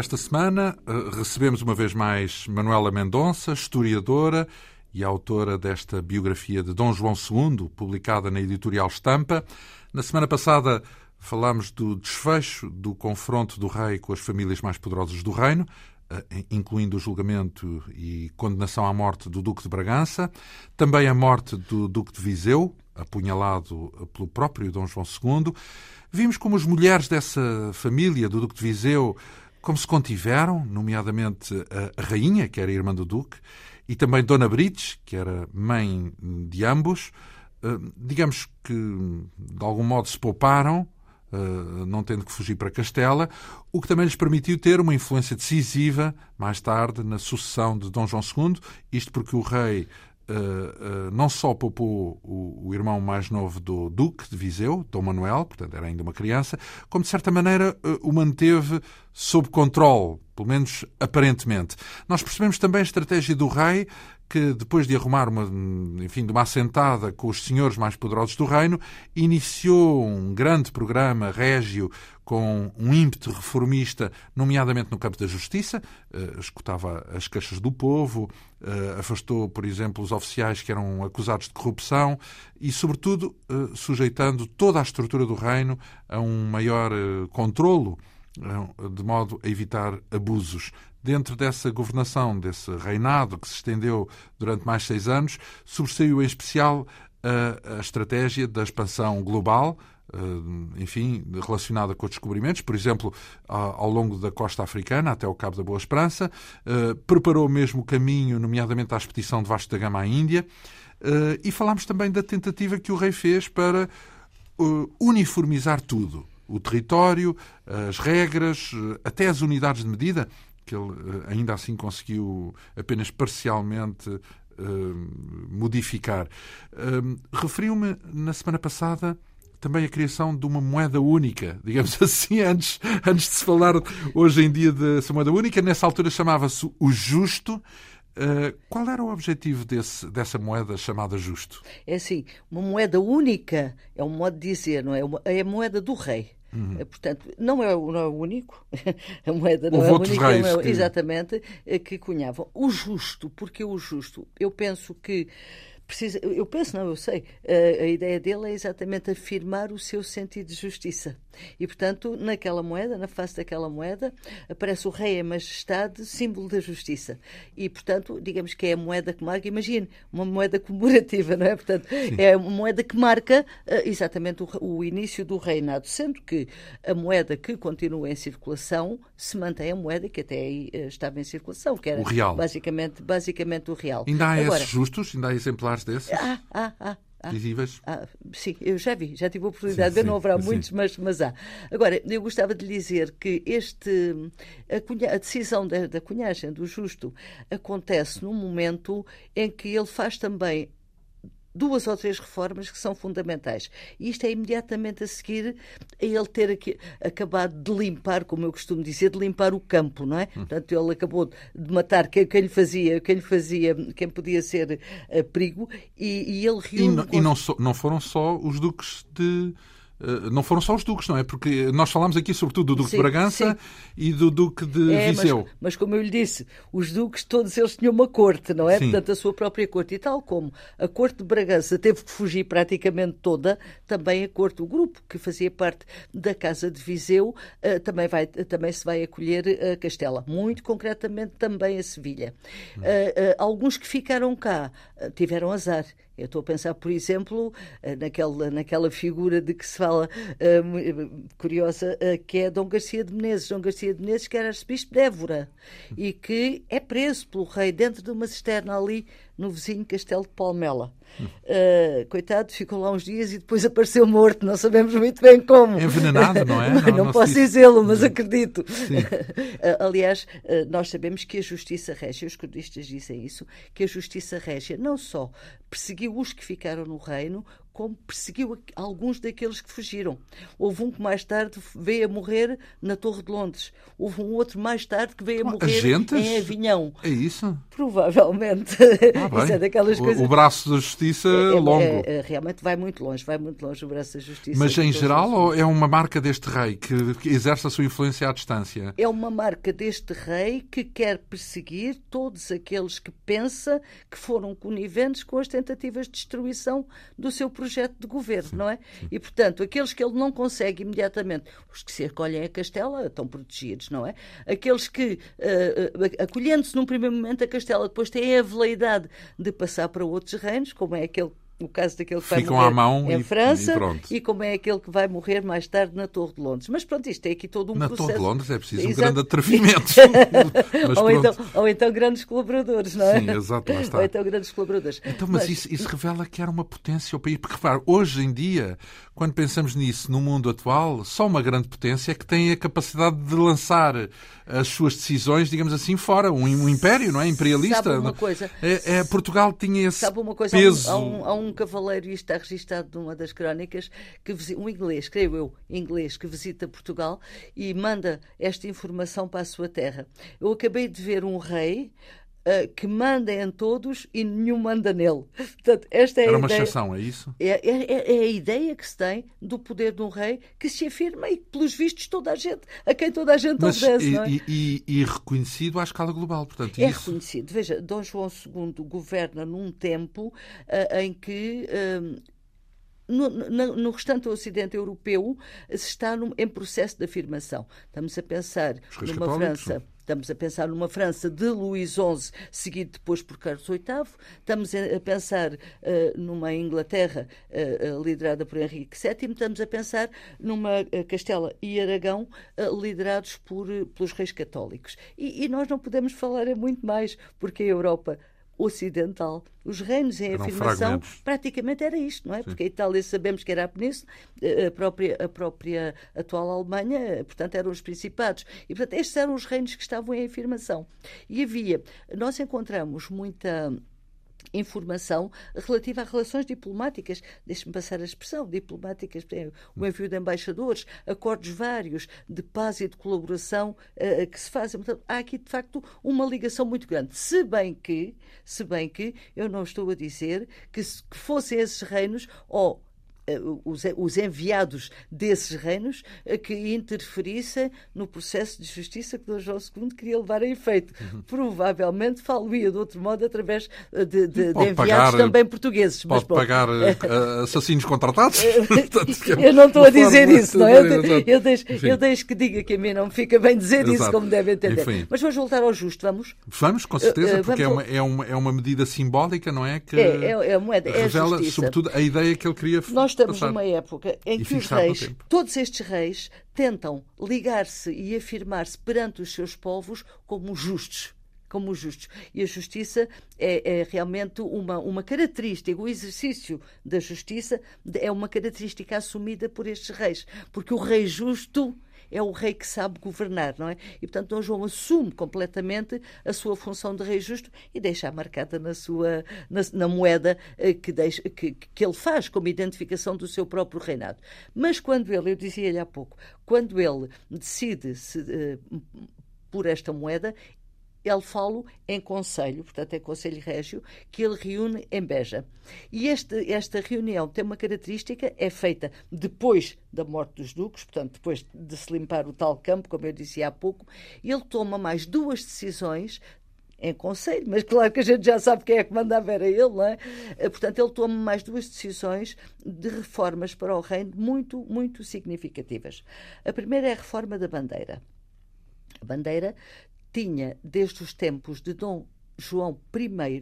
Esta semana uh, recebemos uma vez mais Manuela Mendonça, historiadora e autora desta biografia de Dom João II, publicada na editorial Estampa. Na semana passada falámos do desfecho do confronto do rei com as famílias mais poderosas do reino, uh, incluindo o julgamento e condenação à morte do Duque de Bragança, também a morte do Duque de Viseu, apunhalado pelo próprio Dom João II. Vimos como as mulheres dessa família do Duque de Viseu como se contiveram, nomeadamente a, rainha, que era irmã do Duque, e também Dona Brites, que era mãe de ambos. Eh, digamos que, de algum modo, se pouparam, eh, não tendo que fugir para Castela, o que também lhes permitiu ter uma influência decisiva, mais tarde, na sucessão de Dom João II, isto porque o rei Uh, uh, não só poupou o, o, irmão mais novo do Duque de Viseu, Dom Manuel, portanto era ainda uma criança, como de certa maneira uh, o manteve sob controle, pelo menos aparentemente. Nós percebemos também a estratégia do rei que depois de arrumar uma, enfim, de uma assentada com os senhores mais poderosos do reino, iniciou um grande programa régio com um ímpeto reformista, nomeadamente no campo da justiça, uh, escutava as queixas do povo, uh, afastou, por exemplo, os oficiais que eram acusados de corrupção e, sobretudo, uh, sujeitando toda a estrutura do reino a um maior controlo, de modo a evitar abusos dentro dessa governação, desse reinado que se estendeu durante mais seis anos, sobressaiu em especial a, a estratégia da expansão global, eh, enfim, relacionada com os descobrimentos, por exemplo, ao longo da costa africana até o Cabo da Boa Esperança, eh, preparou mesmo o caminho, nomeadamente à expedição de Vasco da Gama à Índia, eh, e falámos também da tentativa que o rei fez para uniformizar tudo. O território, as regras, até as unidades de medida, que ele eh, ainda assim conseguiu apenas parcialmente uh, modificar. Uh, Referiu-me na semana passada também a criação de uma moeda única, digamos assim, antes, antes de se falar hoje em dia dessa moeda única, nessa altura chamava-se o justo. Qual era o objetivo desse, dessa moeda chamada justo? É assim, uma moeda única é um modo de dizer, não é? É a moeda do rei. Uhum. Portanto, não é, não é o único, a moeda não Houve é única, reis é, que... exatamente, eh, que cunhavam. O justo, porque o justo, eu penso que precisa, eu penso, não, eu sei, a, a, ideia dele é exatamente afirmar o seu sentido de justiça. E, portanto, naquela moeda, na face daquela moeda, aparece o rei em majestade, símbolo da justiça. E, portanto, digamos que é a moeda que marca, imagine, uma moeda comemorativa, não é? Portanto, Sim. é uma moeda que marca uh, exatamente o, o, início do reinado, sendo que a moeda que continua em circulação se mantém a moeda que até aí uh, estava em circulação, que era o real. Basicamente, basicamente o real. Ainda há Agora, esses justos? Ainda há exemplares desses? Ah, ah, ah. Ah, visíveis? Ah, sim, eu já vi, já tive a oportunidade sim, de ver, não haverá sim. muitos, mas, mas há. Agora, eu gostava de lhe dizer que este, a, cunha, a decisão da, da cunhagem do justo acontece num momento em que ele faz também duas ou três reformas que são fundamentais. E isto é imediatamente a seguir a ele ter aqui, acabado de limpar, como eu costumo dizer, de limpar o campo, não é? Hum. Portanto, ele acabou de matar quem, quem lhe fazia, quem lhe fazia, quem podia ser uh, perigo, e, e ele reúne... E, não, e não, so, não foram só os duques de eh, não foram só os duques, não é? Porque nós falámos aqui sobretudo do Duque sim, de Bragança sim. e do Duque de é, Viseu. Mas, mas, como eu lhe disse, os duques todos eles tinham uma corte, não é? Sim. Portanto, a sua própria corte. E tal como a corte de Bragança teve que fugir praticamente toda, também a corte, o grupo que fazia parte da Casa de Viseu, uh, também, vai, também se vai acolher a Castela. Muito concretamente também a Sevilha. Uh, alguns que ficaram cá tiveram azar eu estou a pensar, por exemplo, eh, naquela, naquela figura de que se fala uh, curiosa, uh, que é Dom Garcia de Menezes. Dom Garcia de Menezes, que era arcebispo de Évora e que é preso pelo rei dentro de uma cisterna ali no vizinho Castelo de Palmela. Uh, coitado, ficou lá uns dias e depois apareceu morto, não sabemos muito bem como. Envenenado, não é? não, não, não posso dizê-lo, mas acredito. Uh, aliás, uh, nós sabemos que a justiça régia, os cordistas dizem isso, que a justiça régia não só perseguiu os que ficaram no reino, como perseguiu alguns daqueles que fugiram. Houve um que mais tarde veio a morrer na Torre de Londres. Houve um outro mais tarde que veio a morrer Agentes? em Avignon. É isso? Provavelmente. Ah, isso é daquelas o, coisas... o braço da justiça é, é longo. É, é, realmente vai muito longe, vai muito longe o braço da justiça. Mas em geral ou é uma marca deste rei que, que exerce a sua influência à distância? É uma marca deste rei que quer perseguir todos aqueles que pensa que foram coniventes com as tentativas de destruição do seu projeto de governo, não é? E, portanto, aqueles que ele não consegue imediatamente, os que se acolhem a Castela estão protegidos, não é? Aqueles que, uh, acolhendo-se num primeiro momento a Castela, depois têm a veleidade de passar para outros reinos, como é aquele o caso daquele que vai Ficam morrer à mão em e, França e, e, como é aquele que vai morrer mais tarde na Torre de Londres. Mas pronto, isto é aqui todo um na processo. Na Torre de Londres é preciso um grande atrevimento. ou, então, ou, então, grandes colaboradores, não é? Sim, exato, lá está. Ou então grandes colaboradores. Então, mas, mas... Isso, isso, revela que era uma potência ao país. Porque, repare, hoje em dia, quando pensamos nisso no mundo atual, só uma grande potência é que tem a capacidade de lançar as suas decisões, digamos assim, fora. Um, um império, não é? Imperialista. Sabe uma coisa? É, é, Portugal tinha esse Sabe uma coisa? peso. Há um, há um cavaleiro, isto está registado numa das crónicas, que um inglês, creio eu, inglês, que visita Portugal e manda esta informação para a sua terra. Eu acabei de ver um rei Uh, que manda em todos e nenhum manda nele. Portanto, esta é Era a uma ideia, exceção, é isso? É, é, é, é, a ideia que se tem do poder de um rei que se afirma e, pelos vistos, toda a gente, a quem toda a gente Mas, obedece. E, é? e, e, e, reconhecido à escala global, portanto. É isso... reconhecido. Veja, Dom João II governa num tempo uh, em que. Uh, no, no, no, restante Ocidente europeu se está num, em processo de afirmação. Estamos a pensar numa França. Estamos a pensar numa França de Luís XI, seguido depois por Carlos VIII. Estamos a pensar uh, numa Inglaterra uh, liderada por Henrique VII. Estamos a pensar numa Castela e Aragão liderados por, pelos reis católicos. E, e nós não podemos falar é muito mais, porque a Europa ocidental. Os reinos em Eram afirmação fragmentos. praticamente era isto, não é? Sim. Porque a Itália sabemos que era a península, eh, a própria, a própria atual Alemanha, portanto, eram os principados. E, portanto, estes eram os reinos que estavam em afirmação. E havia, nós encontramos muita informação relativa a relações diplomáticas, deixe-me passar a expressão, diplomáticas, o envio de embaixadores, acordos vários de paz e de colaboração uh, que se fazem. Portanto, há aqui, de facto, uma ligação muito grande. Se bem que, se bem que, eu não estou a dizer que, que fossem esses reinos, ou os, os, enviados desses reinos que interferissem no processo de justiça que Dom João II queria levar a efeito. Uhum. Provavelmente falo-ia de outro modo através eh, de, de, de enviados pagar, também portugueses. Pode mas, pagar uh, assassinos contratados? eu não estou a dizer isso, não é? Eu, eu, deixo, eu deixo que diga que a mim não me fica bem dizer Exato. isso, como devem entender. Enfim. Mas vamos voltar ao justo, vamos? Vamos, com certeza, uh, porque é, uma, é, uma, é uma medida simbólica, não é? Que é, é, é a moeda, revela, é sobretudo, a ideia que ele queria Nós estamos passar. numa época em e que os reis, todos estes reis, tentam ligar-se e afirmar-se perante os seus povos como justos como justos. E a justiça é, é, realmente uma, uma característica, o exercício da justiça é uma característica assumida por estes reis, porque o rei justo é o rei que sabe governar, não é? E, portanto, Dom João assume completamente a sua função de rei justo e deixa marcada na sua na, na moeda eh, que, deixa, que, que ele faz como identificação do seu próprio reinado. Mas quando ele, eu dizia-lhe há pouco, quando ele decide se, uh, por esta moeda, ele fala em conselho, portanto é conselho régio, que ele reúne em Beja. E este, esta reunião tem uma característica, é feita depois da morte dos duques, portanto depois de se limpar o tal campo, como eu disse há pouco, ele toma mais duas decisões em conselho, mas claro que a gente já sabe quem é que mandava era ele, não é? Eh, portanto, ele toma mais duas decisões de reformas para o reino muito, muito significativas. A primeira é a reforma da bandeira. A bandeira tinha, desde os tempos de Dom João I,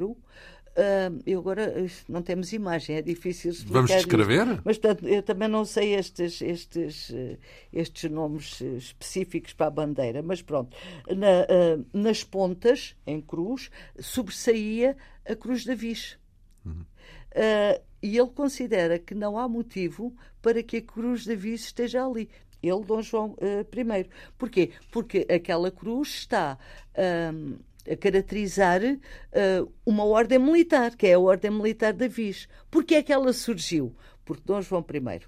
Uh, eu agora não temos imagem, é difícil explicar. Vamos descrever? Isto, mas portanto, eu também não sei estes, estes, estes nomes específicos para a bandeira, mas pronto. Na, uh, nas pontas, em cruz, sobressaía a cruz da Viz. Uhum. Uh, e ele considera que não há motivo para que a cruz da Viz esteja ali ele, Dom João uh, I. Porquê? Porque aquela cruz está a caracterizar uh, uma ordem militar, que é a ordem militar da Viz. Porquê é que ela surgiu? porque Dom João I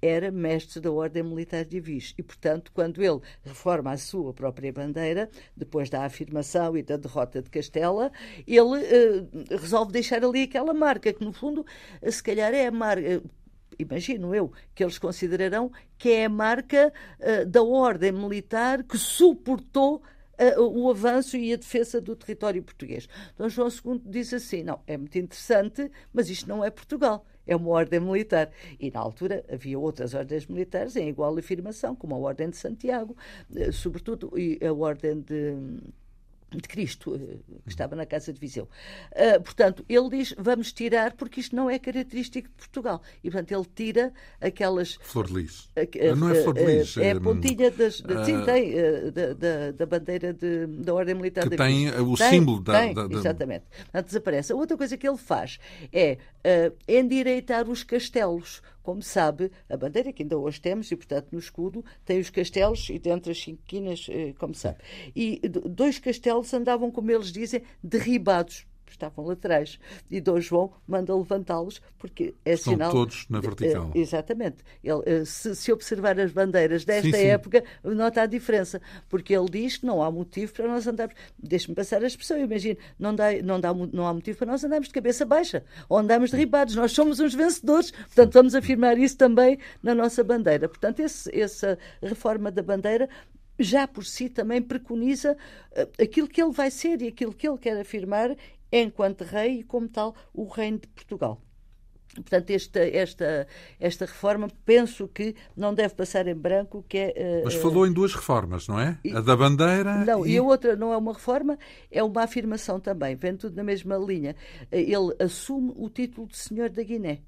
era mestre da Ordem Militar de Avis. E, portanto, quando ele reforma a sua própria bandeira, depois da afirmação e da derrota de Castela, ele uh, resolve deixar ali aquela marca, que no fundo, se calhar é a marca imagino eu, que eles considerarão que é a marca uh, da ordem militar que suportou uh, o avanço e a defesa do território português. Dom João II diz assim: não, é muito interessante, mas isto não é Portugal é uma ordem militar. E na altura havia outras ordens militares em igual afirmação, como a Ordem de Santiago, eh, sobretudo e a Ordem de de Cristo, eh, que estava na Casa de Viseu. Uh, portanto, ele diz, vamos tirar, porque isto não é característico de Portugal. E, portanto, ele tira aquelas... Flor de lis. Uh, não é flor de lis. É a pontinha das... Uh, sim, tem, da, da, da, bandeira de, da Ordem Militar que da tem o tem, símbolo da, tem, da, da... Exatamente. Portanto, desaparece. A outra coisa que ele faz é endireitar os castelos como sabe, a bandeira que ainda hoje temos, e portanto no escudo, tem os castelos e dentro as cinco quinas, eh, como sabe. E dois castelos andavam, como eles dizem, derribados estavam laterais. E Dom João manda levantá-los porque é Estão sinal. todos na vertical. Uh, exatamente. Ele, uh, se, se, observar as bandeiras desta sim, época, sim. nota a diferença. Porque ele diz que não há motivo para nós andarmos. Deixe-me passar a expressão, imagine, não, dá, não, dá, não há motivo para nós andarmos de cabeça baixa ou andarmos derribados. Nós somos uns vencedores. Portanto, vamos afirmar isso também na nossa bandeira. Portanto, esse, essa reforma da bandeira já por si também preconiza uh, aquilo que ele vai ser e aquilo que ele quer afirmar enquanto rei e, como tal, o reino de Portugal. Portanto, esta, esta, esta reforma penso que não deve passar em branco, que é... Uh, Mas falou em duas reformas, não é? a da bandeira Não, e... e... a outra não é uma reforma, é uma afirmação também, vem tudo na mesma linha. Ele assume o título de Senhor da Guiné.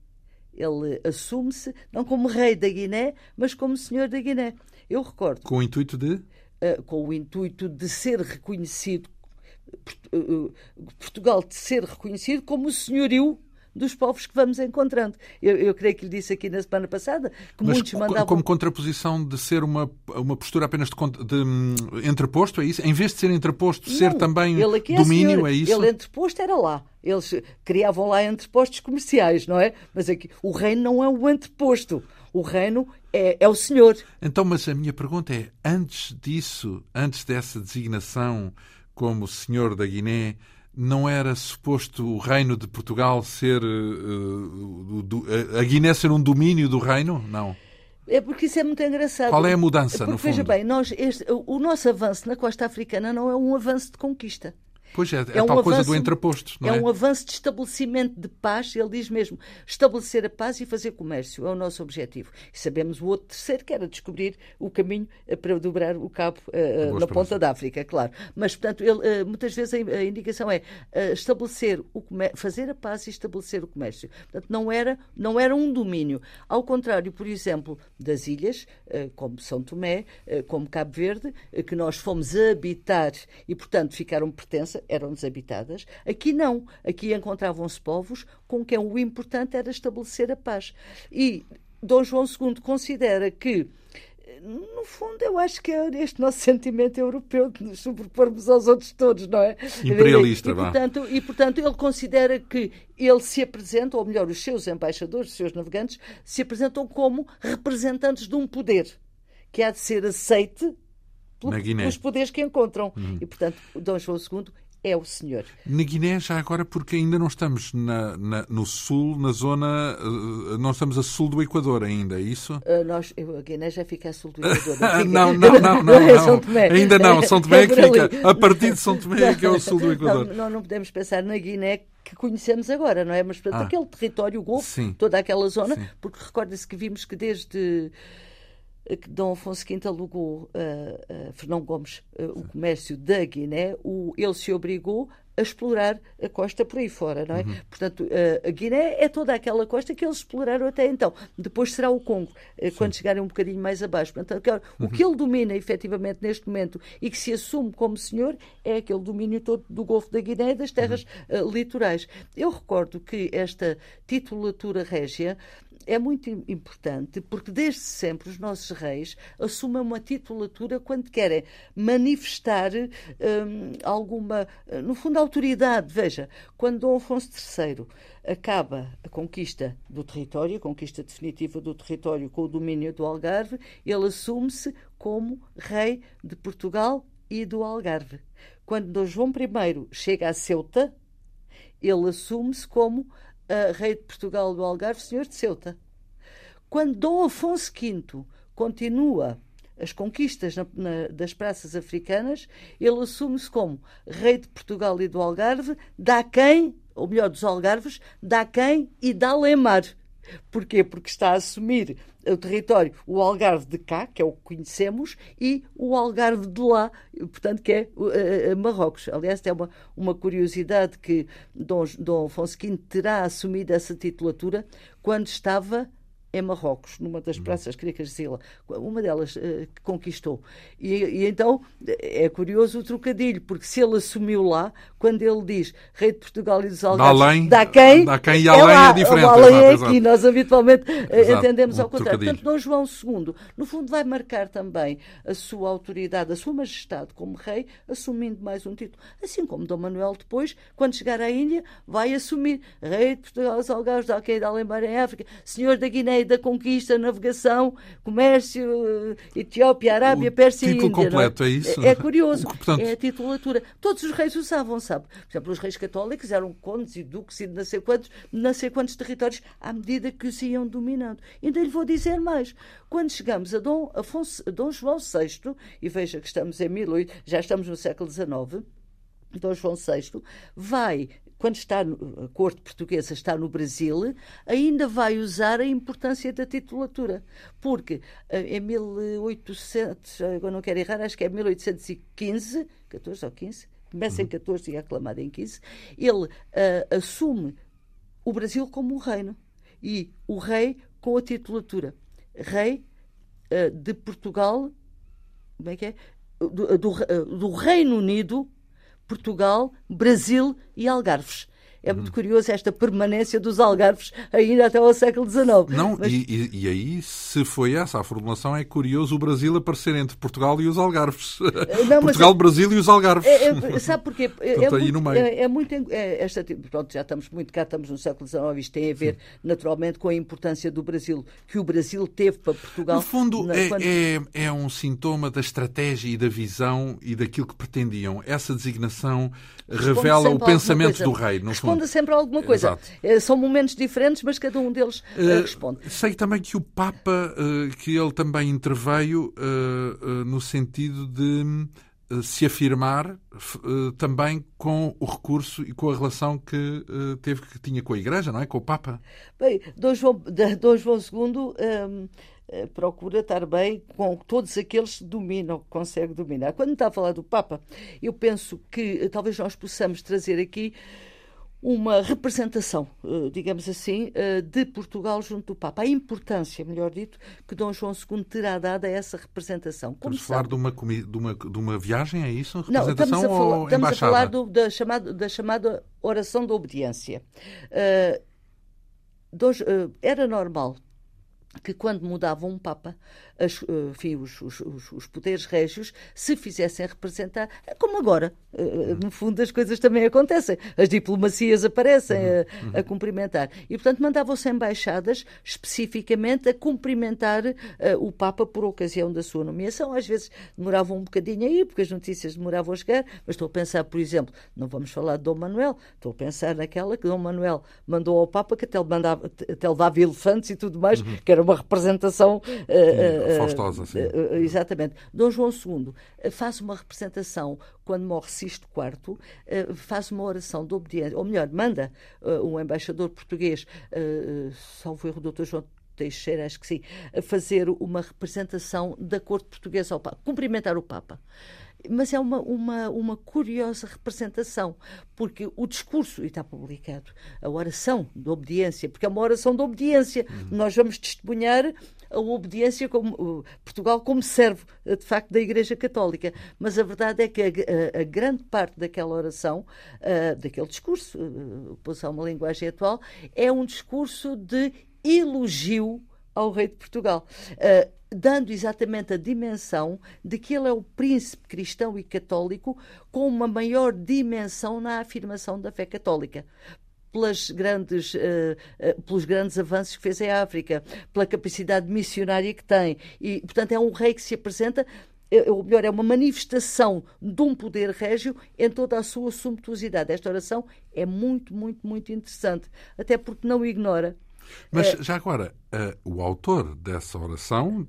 Ele assume-se, não como rei da Guiné, mas como Senhor da Guiné. Eu recordo... Com o intuito de? Uh, com o intuito de ser reconhecido eh, eh, Portugal de ser reconhecido como o senhorio dos povos que vamos encontrando. Eu, eu creio que lhe disse aqui na semana passada que Mas muitos mandavam... como contraposição de ser uma, uma postura apenas de, de, de hum, entreposto, é isso? Em vez de ser entreposto, Não, ser também é domínio, é isso? Ele entreposto era lá. Eles criavam lá entrepostos comerciais, não é? Mas aqui o reino não é o entreposto. O reino é, é o senhor. Então, mas a minha pergunta é, antes disso, antes dessa designação como senhor da Guiné, não era suposto o reino de Portugal ser. Uh, do, a Guiné ser um domínio do reino? Não. É porque isso é muito engraçado. Qual é a mudança, porque, no fundo? Veja bem, nós, este, o nosso avanço na costa africana não é um avanço de conquista. Pois é, é, é um tal avanço, coisa do entreposto, não é? É um avanço de estabelecimento de paz, ele diz mesmo, estabelecer a paz e fazer comércio, é o nosso objetivo. E sabemos o outro terceiro, que era descobrir o caminho eh, para dobrar o cabo uh, na ponta da África, claro. Mas, portanto, ele, uh, muitas vezes a, a indicação é uh, estabelecer o fazer a paz e estabelecer o comércio. Portanto, não era, não era um domínio. Ao contrário, por exemplo, das ilhas, como São Tomé, como Cabo Verde, que nós fomos habitar e, portanto, ficaram pertença eram desabitadas. Aqui não. Aqui encontravam-se povos com quem o importante era estabelecer a paz. E Dom João II considera que no fundo, eu acho que é este nosso sentimento europeu de nos sobrepormos aos outros todos, não é? Imperialista, e, portanto, e, portanto, ele considera que ele se apresenta, ou melhor, os seus embaixadores, os seus navegantes, se apresentam como representantes de um poder que há de ser aceite pelos poderes que encontram. Uhum. E, portanto, Dom João II é o senhor. Na Guiné, já agora, porque ainda não estamos na, na, no sul, na zona. Uh, não estamos a sul do Equador ainda, é isso? Uh, nós, eu, a Guiné já fica a sul do Equador. Não, não, não, não, não, é não. Ainda não. São Tomé é que fica. A partir de São Tomé é que é o sul do Equador. Não, não podemos pensar na Guiné que conhecemos agora, não é? Mas portanto, ah, aquele território, o Golfo, sim, toda aquela zona, sim. porque recorda-se que vimos que desde que Dom Afonso V alugou a, a Fernão Gomes o comércio da Guiné, o, ele se obrigou a explorar a costa por aí fora, não é? Uhum. Portanto, a, Guiné é toda aquela costa que eles exploraram até então. Depois será o Congo, Sim. quando chegarem um bocadinho mais abaixo. Portanto, uhum. o que ele domina efetivamente neste momento e que se assume como senhor é aquele domínio todo do Golfo da Guiné e das terras uhum. uh, litorais. Eu recordo que esta titulatura régia é muito importante porque desde sempre os nossos reis assumem uma titulatura quando querem manifestar hum, alguma, no fundo, autoridade. Veja, quando Dom Afonso III acaba a conquista do território, a conquista definitiva do território com o domínio do Algarve, ele assume-se como rei de Portugal e do Algarve. Quando Dom João I chega a Ceuta, ele assume-se como uh, rei de Portugal do Algarve, senhor de Ceuta. Quando Dom Afonso V continua as conquistas na, na, das praças africanas, ele assume-se como rei de Portugal e do Algarve, dá quem, ou melhor, dos Algarves, dá quem e dá Lemar. Porquê? Porque está a assumir o território, o Algarve de cá, que é o que conhecemos, e o Algarve de lá, portanto, que é uh, Marrocos. Aliás, é uma, uma curiosidade que Dom, Dom Afonso V terá assumido essa titulatura quando estava em Marrocos, numa das uhum. praças cricas de Sila, uma delas uh, que conquistou. E, e, então é curioso o trocadilho, porque se ele assumiu lá, quando ele diz rei de Portugal e dos Algarves, dá, além, dá quem? Dá quem e além é, lá, é diferente. O além é aqui, nós habitualmente eh, exato, entendemos ao contrário. Portanto, Dom João II, no fundo, vai marcar também a sua autoridade, a sua majestade como rei, assumindo mais um título. Assim como Dom Manuel depois, quando chegar à Índia, vai assumir rei de Portugal e dos Algarves, da Alembar em África, senhor da Guiné da conquista, navegação, comércio, Etiópia, Arábia, o Pérsia e Índia. completo, é? é isso? É, é curioso. Portanto... É a titulatura. Todos os reis usavam, sabe? Por exemplo, os reis católicos eram condes e duques e não sei quantos, não sei quantos territórios à medida que os iam dominando. Ainda lhe vou dizer mais. Quando chegamos a Dom, Afonso, a Dom João VI, e veja que estamos em 18, já estamos no século XIX, Dom João VI vai quando está no, a corte portuguesa está no Brasil, ainda vai usar a importância da titulatura, porque eh, em 1800, agora não quero errar, acho que é 1815, 14 ou 15, começa em 14 uhum. e é aclamado em 15, ele uh, assume o Brasil como um reino e o rei com a titulatura rei uh, de Portugal, como é que é? Do, do, do Reino Unido Portugal, Brasil e Algarves. É muito curioso esta permanência dos algarves ainda até ao século XIX. Não, Mas... e, e, aí, se foi essa a formulação, é curioso o Brasil aparecer entre Portugal e os algarves. Eh, não, Portugal, é... Brasil e os algarves. É, é, sabe porquê? É, é, muito, é, é, muito, é, esta, pronto, já estamos muito cá, estamos no século XIX, isto tem a ver, Sim. naturalmente, com a importância do Brasil, que o Brasil teve para Portugal. No fundo, na, é, quando... é, é um sintoma da estratégia e da visão e daquilo que pretendiam. Essa designação revela o pensamento do rei, no Responde sempre a alguma coisa. Exato. Eh, são momentos diferentes, mas cada um deles uh, responde. Sei também que o Papa, uh, que ele também interveio uh, no sentido de se afirmar também com o recurso e com a relação que teve que tinha com a Igreja, não é? Com o Papa. Bem, Dom João, Dom João II ehm, procura estar bem com todos aqueles que dominam, que consegue dominar. Quando está a falar do Papa, eu penso que talvez nós possamos trazer aqui uma representação, eh, digamos assim, eh, de Portugal junto do Papa. A importância, melhor dito, que Dom João II terá dado a essa representação. Como estamos a falar de uma, de, uma, de uma viagem, é isso? Representação Não, estamos a falar, estamos a falar do, da, chamada, da chamada oração da obediência. Uh, uh, era normal que quando mudava um Papa, as, eh, enfim, os, os, os, poderes régios se fizessem representar, como agora. Eh, no fundo, as coisas também acontecem. As diplomacias aparecem uhum, a, uhum. a, cumprimentar. E, portanto, mandavam-se embaixadas especificamente a cumprimentar uh, o Papa por ocasião da sua nomeação. Às vezes demoravam um bocadinho aí, porque as notícias demoravam a chegar, mas estou a pensar, por exemplo, não vamos falar de Dom Manuel, estou a pensar naquela que Dom Manuel mandou ao Papa que até, mandava, até levava elefantes e tudo mais, uhum. que era uma representação. Uh, Faustosa, sim. exatamente. Dom João II faz uma representação quando morre Sisto IV, faz uma oração de obediência, ou melhor, manda um embaixador português, salvo erro, Dr. João Teixeira, acho que sim, fazer uma representação da corte portuguesa ao Papa, cumprimentar o Papa mas é uma, uma, uma curiosa representação, porque o discurso, e está publicado, a oração de obediência, porque é uma oração de obediência, uhum. nós vamos testemunhar a obediência como Portugal como servo, de facto, da Igreja Católica. Mas a verdade é que a, a, grande parte daquela oração, uh, daquele discurso, uh, para usar uma linguagem atual, é um discurso de elogio ao rei de Portugal. Uh, dando exatamente a dimensão de que ele é o príncipe cristão e católico com uma maior dimensão na afirmação da fé católica pelas grandes, uh, uh, pelos grandes avanços que fez em África, pela capacidade missionária que tem. E, portanto, é um rei que se apresenta é, ou melhor, é uma manifestação de um poder régio em toda a sua sumptuosidade. Esta oração é muito, muito, muito interessante, até porque não ignora. Mas é... já agora, o autor dessa oração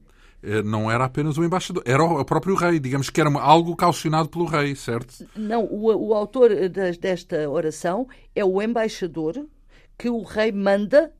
não era apenas o embaixador, era o próprio rei, digamos que era algo calcionado pelo rei, certo? Não, o, o autor desta oração é o embaixador que o rei manda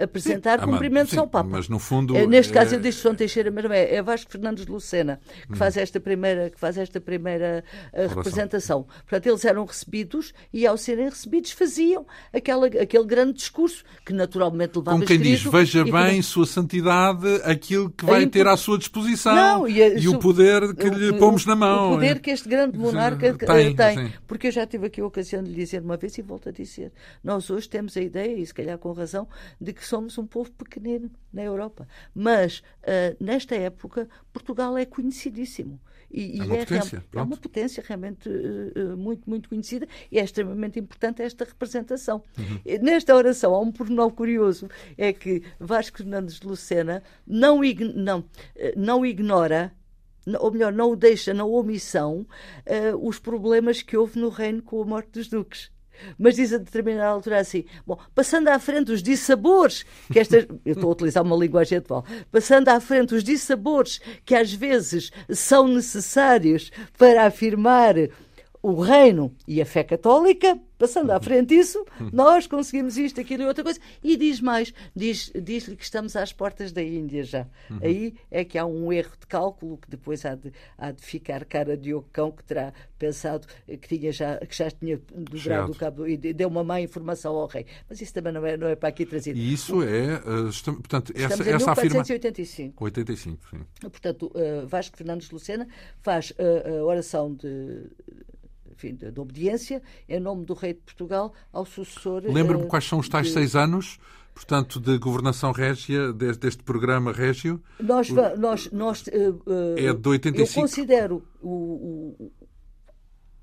apresentar sim, cumprimentos sim, ao Papa. Mas no fundo. É, neste caso, é... eu disse João Teixeira, mas não é. É Vasco Fernandes de Lucena que hum. faz esta primeira, que faz esta primeira uh, representação. Portanto, eles eram recebidos e, ao serem recebidos, faziam aquela, aquele grande discurso que naturalmente levava Como quem diz, veja bem, que... Sua Santidade, aquilo que vai ter à sua disposição não, e, a, e o poder que o, lhe pomos na mão. O poder que este grande monarca tem. tem. Porque eu já tive aqui a ocasião de lhe dizer uma vez e volto a dizer: nós hoje temos a ideia, e se calhar com razão, de que somos um povo pequenino na Europa. Mas, uh, nesta época, Portugal é conhecidíssimo. E, é, uma é, potência, é, uma potência realmente uh, muito, muito conhecida e é extremamente importante esta representação. Uhum. Nesta oração, há um pormenor curioso, é que Vasco Fernandes de Lucena não, não, não ignora ou melhor, não o deixa na omissão uh, os problemas que houve no reino com a morte dos duques mas diz a determinada altura assim: bom, passando à frente os dissabores, que estas. Eu estou a utilizar uma linguagem atual. Passando à frente os dissabores que às vezes são necessários para afirmar o reino e a fé católica, passando à uhum. frente isso, uhum. nós conseguimos isto, aquilo e outra coisa. E diz mais, diz-lhe diz que estamos às portas da Índia já. Uhum. Aí é que há um erro de cálculo que depois há de, há de ficar cara de ocão que terá pensado que, tinha já, que já tinha dobrado o cabo e deu uma má informação ao rei. Mas isso também não é, não é para aqui trazido. E isso é, uh, portanto, essa, estamos em essa 1485. 85, sim. Portanto, uh, Vasco Fernandes de Lucena faz uh, a oração de enfim, de, de, obediência, em nome do rei de Portugal, ao sucessor. Lembra-me uh, quais são os tais de... seis anos? Portanto, de governação régia, deste, programa régio? Nós, nós, nós uh, é de 85. Eu considero o, o,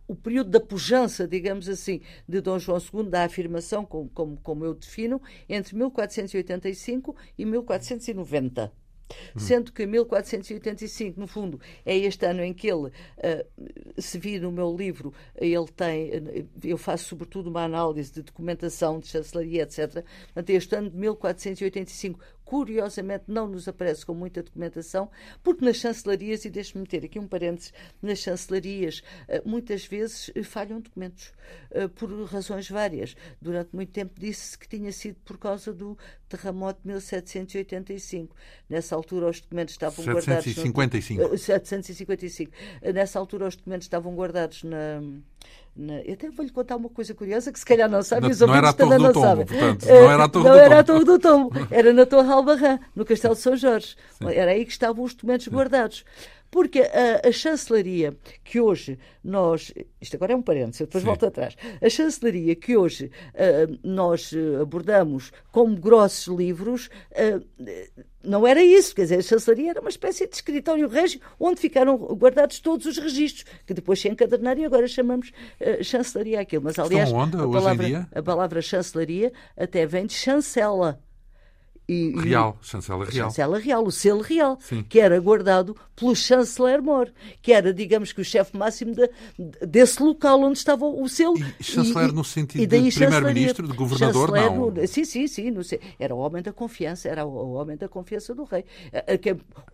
o período da pujança, digamos assim, de Dom João II, da afirmação, como, como, como eu defino, entre 1485 e 1490. Sendo que 1485, no fundo, é este ano em que ele, uh, se vir no meu livro, ele tem, uh, eu faço sobretudo uma análise de documentação, de chancelaria, etc. Portanto, este ano de 1485 curiosamente não nos aparece com muita documentação, porque nas chancelarias, e deixe-me meter aqui um parênteses, nas chancelarias eh, muitas vezes eh, falham documentos, eh, por razões várias. Durante muito tempo disse-se que tinha sido por causa do terremoto de 1785. Nessa altura os documentos estavam 755. guardados... No, 755. Nessa altura os documentos estavam guardados na na... Eu até vou-lhe contar uma coisa curiosa que se calhar não sabe, os não a Torre do Tombo, portanto, não era a Torre não do era Tombo. do era na Torre Albarrã, no Castelo de São Jorge. Sim. Era aí que estavam os documentos guardados. Porque a, a, chancelaria que hoje nós. Isto agora é um parênteses, depois Sim. volto atrás. A chancelaria que hoje uh, nós abordamos como grossos livros. Uh, não era isso, quer dizer, a chancelaria era uma espécie de escritório régio onde ficaram guardados todos os registros, que depois se encadernaram e agora chamamos uh, chancelaria aquilo. Mas, aliás, a, palavra, a palavra chancelaria até vem de chancela. E, real, chancela real. Chancela real, o selo real, Sim. que era guardado pelo chanceler Mor, que era, digamos que, o chefe máximo de, desse local onde estava o selo. E chanceler e, no sentido de primeiro-ministro, de governador, não? No, sim, sim, sim. No, era o homem da confiança, era o, homem da confiança do rei.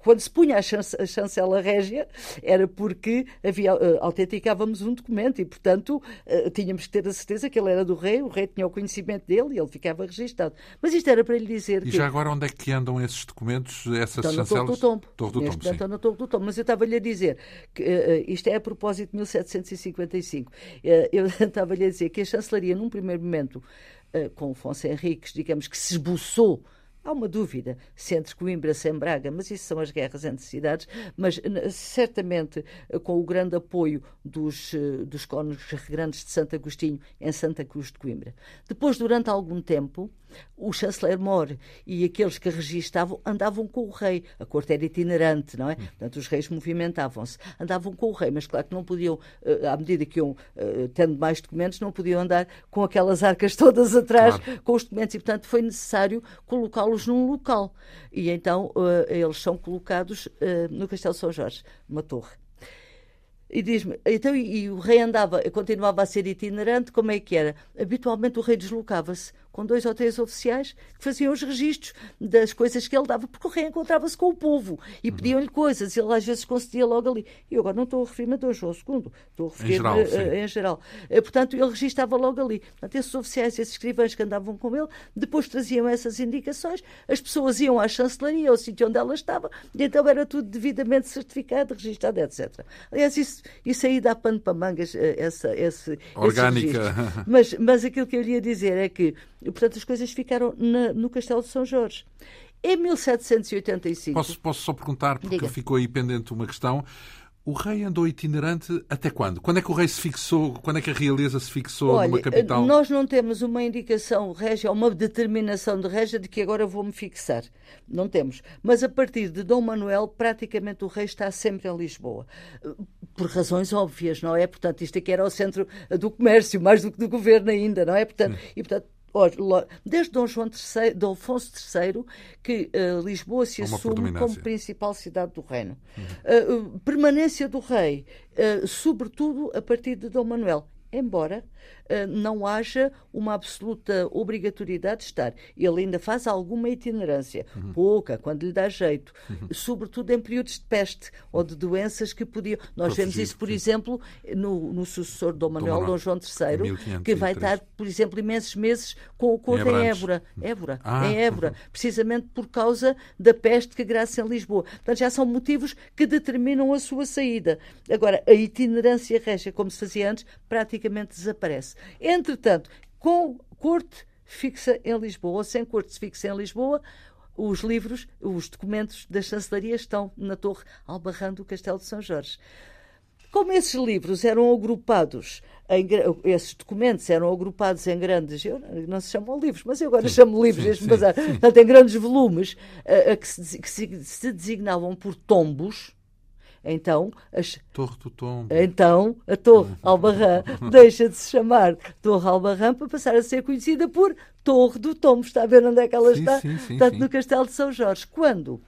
Quando se punha a, chance, a chancela régia, era porque havia, uh, autenticávamos um documento e, portanto, uh, tínhamos que ter a certeza que ele era do rei, o rei tinha o conhecimento dele e ele ficava registado. Mas isto era para lhe dizer e que já agora onde é que andam esses documentos, essas estão chancelas? Torre do Tombo. Torre do Tombo, estão Torre do Tombo. Mas eu estava-lhe a dizer que uh, isto é a propósito de 1755. Uh, eu estava-lhe a dizer que a chancelaria, num primeiro momento, uh, com Afonso Henriques, digamos que se esboçou Há uma dúvida se entre Coimbra e Braga, mas isso são as guerras entre cidades, mas certamente eh, com o grande apoio dos, eh, dos cônegos grandes de Santo Agostinho em Santa Cruz de Coimbra. Depois, durante algum tempo, o chanceler More e aqueles que registavam andavam com o rei. A corte era itinerante, não é? Portanto, os reis movimentavam-se. Andavam com o rei, mas claro que não podiam, eh, à medida que iam tendo mais documentos, não podiam andar com aquelas arcas todas atrás claro. com os documentos. E, portanto, foi necessário colocá-los num local. E então eles são colocados no Castelo São Jorge, uma torre. E diz-me, então, e, e, o rei andava, continuava a ser itinerante, como é que era? Habitualmente o rei deslocava-se com dois ou três oficiais que faziam os registros das coisas que ele dava, porque o rei encontrava-se com o povo e uhum. pediam-lhe coisas, e ele às vezes concedia logo ali. E eu agora não estou a referir-me a Dom João II, estou a referir-me em geral. Uh, em geral. Uh, portanto, ele registava logo ali. Portanto, esses oficiais, esses escrivães que andavam com ele, depois traziam essas indicações, as pessoas iam à chancelaria, ao sítio onde ela estava, e então era tudo devidamente certificado, registado, etc. Aliás, isso, isso aí dá pano para mangas, eh, essa, esse, Orgânica. Mas, mas aquilo que eu ia dizer é que portanto, as coisas ficaram na, no Castelo de São Jorge. Em 1785. Posso, posso só perguntar, porque Diga. ficou aí pendente uma questão. O rei andou itinerante até quando? Quando é que o rei se fixou? Quando é que a realeza se fixou Olha, numa capital? Nós não temos uma indicação régia, uma determinação de régia de que agora vou-me fixar. Não temos. Mas a partir de Dom Manuel, praticamente o rei está sempre em Lisboa. Por razões óbvias, não é? Portanto, isto aqui era o centro do comércio, mais do que do governo ainda, não é? Portanto, e, portanto, desde Dom João III, Dom Afonso III, que uh, Lisboa se assume como principal cidade do reino. Uhum. Uh, permanência do rei, uh, sobretudo a partir de Dom Manuel, embora não haja uma absoluta obrigatoriedade de estar. Ele ainda faz alguma itinerância, uhum. pouca, quando lhe dá jeito, uhum. sobretudo em períodos de peste ou de doenças que podiam. Nós vemos isso, por exemplo, no, no sucessor de Dom Manuel, Dom João III, que vai estar, por exemplo, imensos meses com o corpo em, em Évora, Évora ah, em Évora, uhum. precisamente por causa da peste que graça em Lisboa. Portanto, já são motivos que determinam a sua saída. Agora, a itinerância régia, como se fazia antes, praticamente desaparece. Entretanto, com corte fixa em Lisboa, ou sem corte fixa em Lisboa, os livros, os documentos da chancelaria estão na Torre Albarrão do Castelo de São Jorge. Como esses livros eram agrupados, em, esses documentos eram agrupados em grandes, eu, não se chamam livros, mas eu agora sim, chamo livros, sim, sim, portanto, em grandes volumes, a, a que, se, que se, se designavam por tombos, então, as... Torre do Tombo. Então, a Torre Albarrã deixa de se chamar Torre Albarrã para passar a ser conhecida por Torre do Tombo. Está a ver onde é que ela sim, está? Sim, sim, Portanto, no Castelo de São Jorge. Quando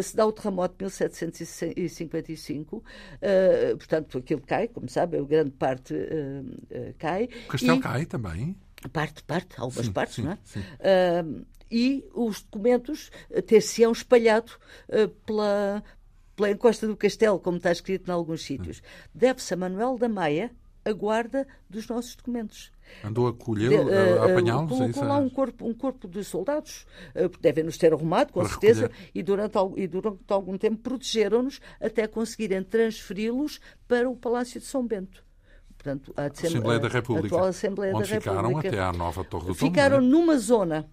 se dá o terremoto de 1755, uh, eh, portanto, aquilo cai, como sabe, a grande parte uh, uh, cai. O castelo e... cai também? Parte, parte, algumas partes, não é? e os documentos ter-se-ão espalhado pela, pela encosta do castelo, como está escrito em alguns sítios. Deve-se a Manuel da Maia a guarda dos nossos documentos. Andou a colher, uh, eh, a apanhá-los? É colocou lá um corpo, um corpo de soldados, uh, devem-nos ter arrumado, com Para certeza, e durante, e durante algum tempo protegeram-nos até conseguirem transferi-los para o Palácio de São Bento. Portanto, a, Assembleia da República. A Assembleia onde da ficaram República. até à nova Torre do Tombo. Ficaram é? numa zona.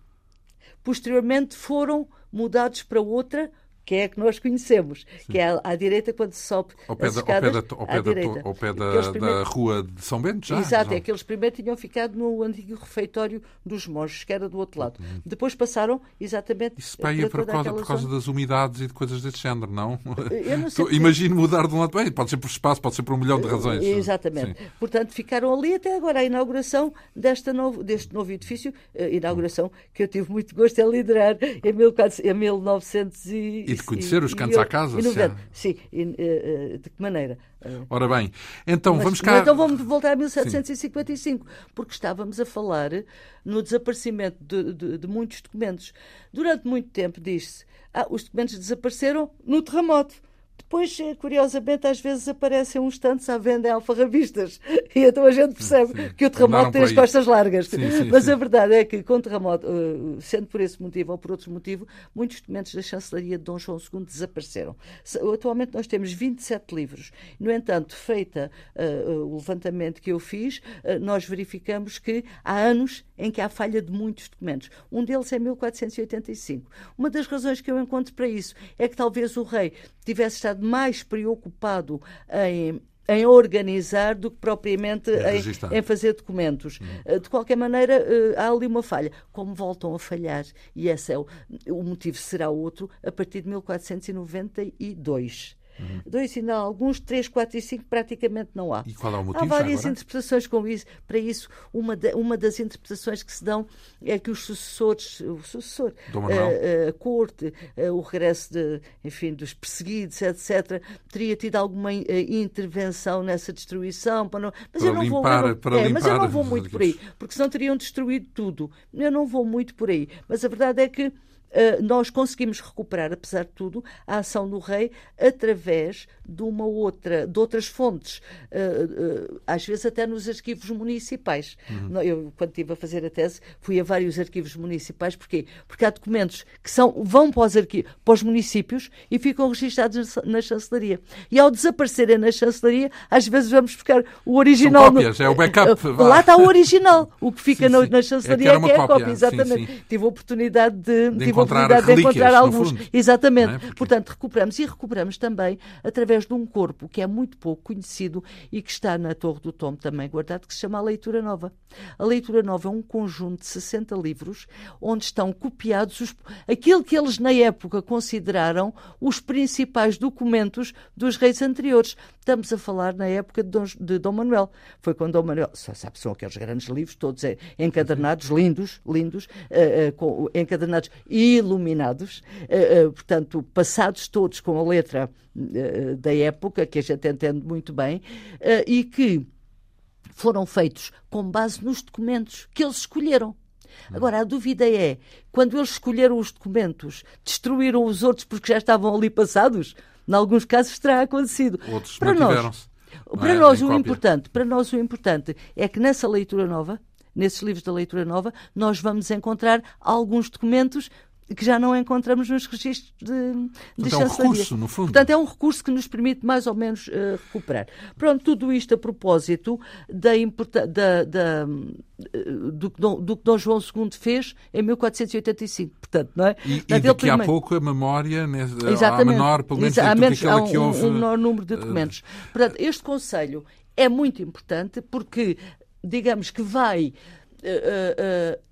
Posteriormente foram mudados para outra, que é a que nós conhecemos, Sim. que é à, direita quando se sobe ao pé, da, escadas, ao pé, da, ao pé, da, ao pé da, primeiro... da, rua de São Bento, já? Exato, já. é que eles primeiro tinham ficado no antigo refeitório dos monges, que era do outro lado. Uhum. Depois passaram exatamente... Isso para é por causa, por causa das umidades e de coisas desse género, não? Eu não sei Imagino mudar de um lado... Bem, pode ser por espaço, pode ser por um milhão de razões. Exatamente. Sim. Portanto, ficaram ali até agora a inauguração desta novo, deste novo edifício, a inauguração que eu tive muito gosto em liderar em, 14, em 1900 e... E de conhecer os cantos à casa? E 90, sim. E, uh, de que maneira? Uh, Ora bem, então mas, vamos cá. Então vamos voltar a 1755, sim. porque estávamos a falar no desaparecimento de, de, de muitos documentos. Durante muito tempo diz-se: ah, os documentos desapareceram no terremoto depois, eh, curiosamente, às vezes aparecem uns tantos à venda em alfarrabistas. E então a gente percebe sim. que o terremoto tem as costas largas. Sim, sim, Mas a verdade é que, com o terremoto, uh, sendo por esse motivo ou por outro motivo, muitos documentos da chancelaria de Dom João II desapareceram. Atualmente nós temos 27 livros. No entanto, feita uh, o levantamento que eu fiz, uh, nós verificamos que há anos em que há falha de muitos documentos. Um deles é 1485. Uma das razões que eu encontro para isso é que talvez o rei tivesse estado mais preocupado em em organizar do que propriamente em, em, fazer documentos. Uhum. De qualquer maneira, eh, há ali uma falha. Como voltam a falhar, e esse é o, o motivo será outro, a partir de 1492. Uhum. Dois ainda alguns, três, quatro e cinco praticamente não há. E qual é o motivo? Há várias interpretações com isso. Para isso, uma, uma das interpretações que se dão é que os sucessores, o sucessor, a, eh, eh, a, corte, a, eh, o regresso de, enfim, dos perseguidos, etc., teria tido alguma intervenção nessa destruição. Para não, mas para eu não limpar, vou, para é, mas eu não vou muito por aí, porque senão teriam destruído tudo. Eu não vou muito por aí. Mas a verdade é que nós conseguimos recuperar, apesar de tudo, a ação do rei através de uma outra, de outras fontes, uh, uh, às vezes até nos arquivos municipais. Uhum. Eu, quando estive a fazer a tese, fui a vários arquivos municipais. Porquê? Porque há documentos que são, vão para os, arquivos, para os municípios e ficam registados na chancelaria. E ao desaparecerem na chancelaria, às vezes vamos buscar o original. São cópias, no, é o backup. Lá está o original. O que fica sim, sim. na chancelaria é, que é, a cópia. Exatamente. Sim, tive a oportunidade de, de encontrar, de encontrar alguns. Exatamente. É? Porque... Portanto, recuperamos. E recuperamos também através de um corpo que é muito pouco conhecido e que está na Torre do Tom também guardado, que se chama A Leitura Nova. A Leitura Nova é um conjunto de 60 livros onde estão copiados os, aquilo que eles na época consideraram os principais documentos dos reis anteriores. Estamos a falar na época de Dom, de Dom Manuel. Foi quando Dom Manuel, sabe, são aqueles grandes livros, todos encadernados, lindos, lindos, uh, uh, com, encadernados e iluminados, uh, portanto, passados todos com a letra da época, que a gente entende muito bem, e que foram feitos com base nos documentos que eles escolheram. Agora, a dúvida é, quando eles escolheram os documentos, destruíram os outros porque já estavam ali passados? Em alguns casos terá acontecido. Outros para nós, para é? nós o importante, para nós o importante é que nessa leitura nova, nesses livros da leitura nova, nós vamos encontrar alguns documentos que já não encontramos nos registros de, de Portanto. É um recurso, no fundo. Portanto, é um recurso que nos permite mais ou menos uh, recuperar. Pronto, tudo isto a propósito da, da, da do, do, do, que Dom João II fez em 1485, portanto, não é? E, e daqui primeiro... a pouco a memória, né, a menor, pelo menos, Exa, menos há um, que houve... um menor número de documentos. Uh... Portanto, este Conselho é muito importante porque, digamos que vai... Uh, uh,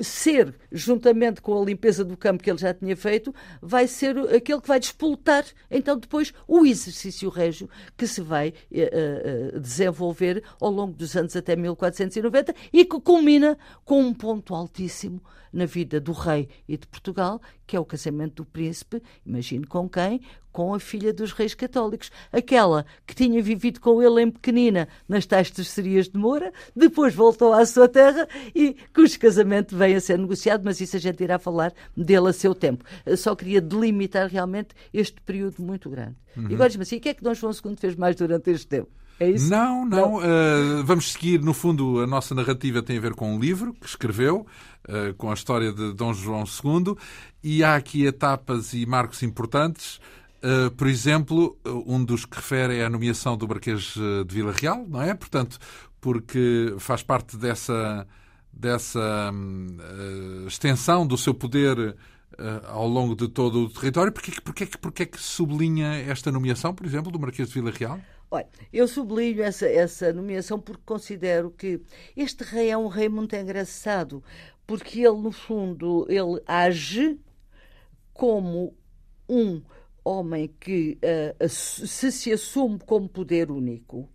ser, juntamente com a limpeza do campo que ele já tinha feito, vai ser aquele que vai despoltar, então, depois, o exercício régio que se vai uh, desenvolver ao longo dos anos até 1490 e que culmina com um ponto altíssimo na vida do rei e de Portugal, que é o casamento do príncipe, imagino com quem? Com a filha dos reis católicos, aquela que tinha vivido com ele em pequenina nas tais tercerias de Moura, depois voltou à sua terra e cujo casamento vem a ser negociado, mas isso a gente irá falar dele a seu tempo. Eu só queria delimitar realmente este período muito grande. Uhum. E agora diz-me assim, o que é que Dom João II fez mais durante este tempo? É isso? Não, não. não. Uh, vamos seguir, no fundo, a nossa narrativa tem a ver com um livro que escreveu, uh, com a história de Dom João II, e há aqui etapas e marcos importantes. Uh, por exemplo, um dos que refere é a nomeação do Marquês de Vila Real, não é? Portanto, porque faz parte dessa, dessa uh, extensão do seu poder uh, ao longo de todo o território. Porquê, porquê, porquê é que sublinha esta nomeação, por exemplo, do Marquês de Vila Real? Olha, eu sublinho essa, essa nomeação porque considero que este rei é um rei muito engraçado, porque ele, no fundo, ele age como um homem que uh, se, se assume como poder único,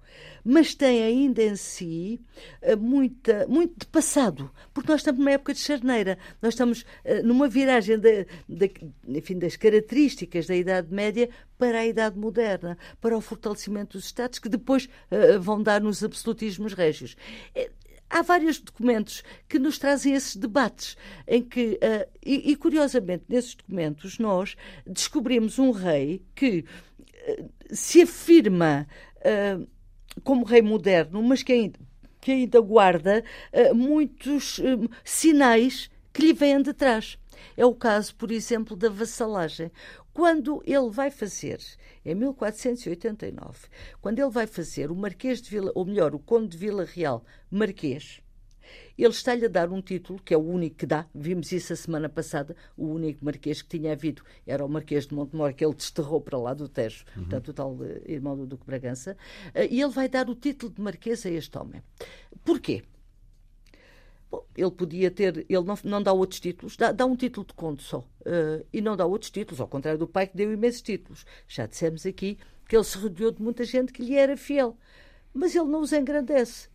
mas tem ainda em si uh, muita, muito de passado, porque nós estamos numa época de charneira, nós estamos uh, numa viragem de, de, enfim, das características da Idade Média para a Idade Moderna, para o fortalecimento dos Estados, que depois vão dar nos absolutismos régios. Há vários documentos que nos trazem esses debates, em que, uh, e, e, curiosamente, nesses documentos, nós descobrimos um rei que se afirma uh, como rei moderno, mas que ainda, que ainda guarda uh, muitos uh, sinais que lhe vêm de trás. É o caso, por exemplo, da vassalagem. Quando ele vai fazer, em 1489, quando ele vai fazer o Marquês de Vila, ou melhor, o Conde de Vila Real Marquês, ele está-lhe a dar um título, que é o único que dá, vimos isso a semana passada, o único marquês que tinha havido era o Marquês de Montemor, que ele desterrou para lá do Tejo, uhum. portanto, o tal uh, irmão do Duque Bragança, uh, e ele vai dar o título de marquês a este homem. Porquê? Bom, ele podia ter, ele não, não dá outros títulos, dá, dá um título de conde só, uh, e não dá outros títulos, ao contrário do pai que deu imensos títulos. Já dissemos aqui que ele se rodeou de muita gente que lhe era fiel, mas ele não os engrandece.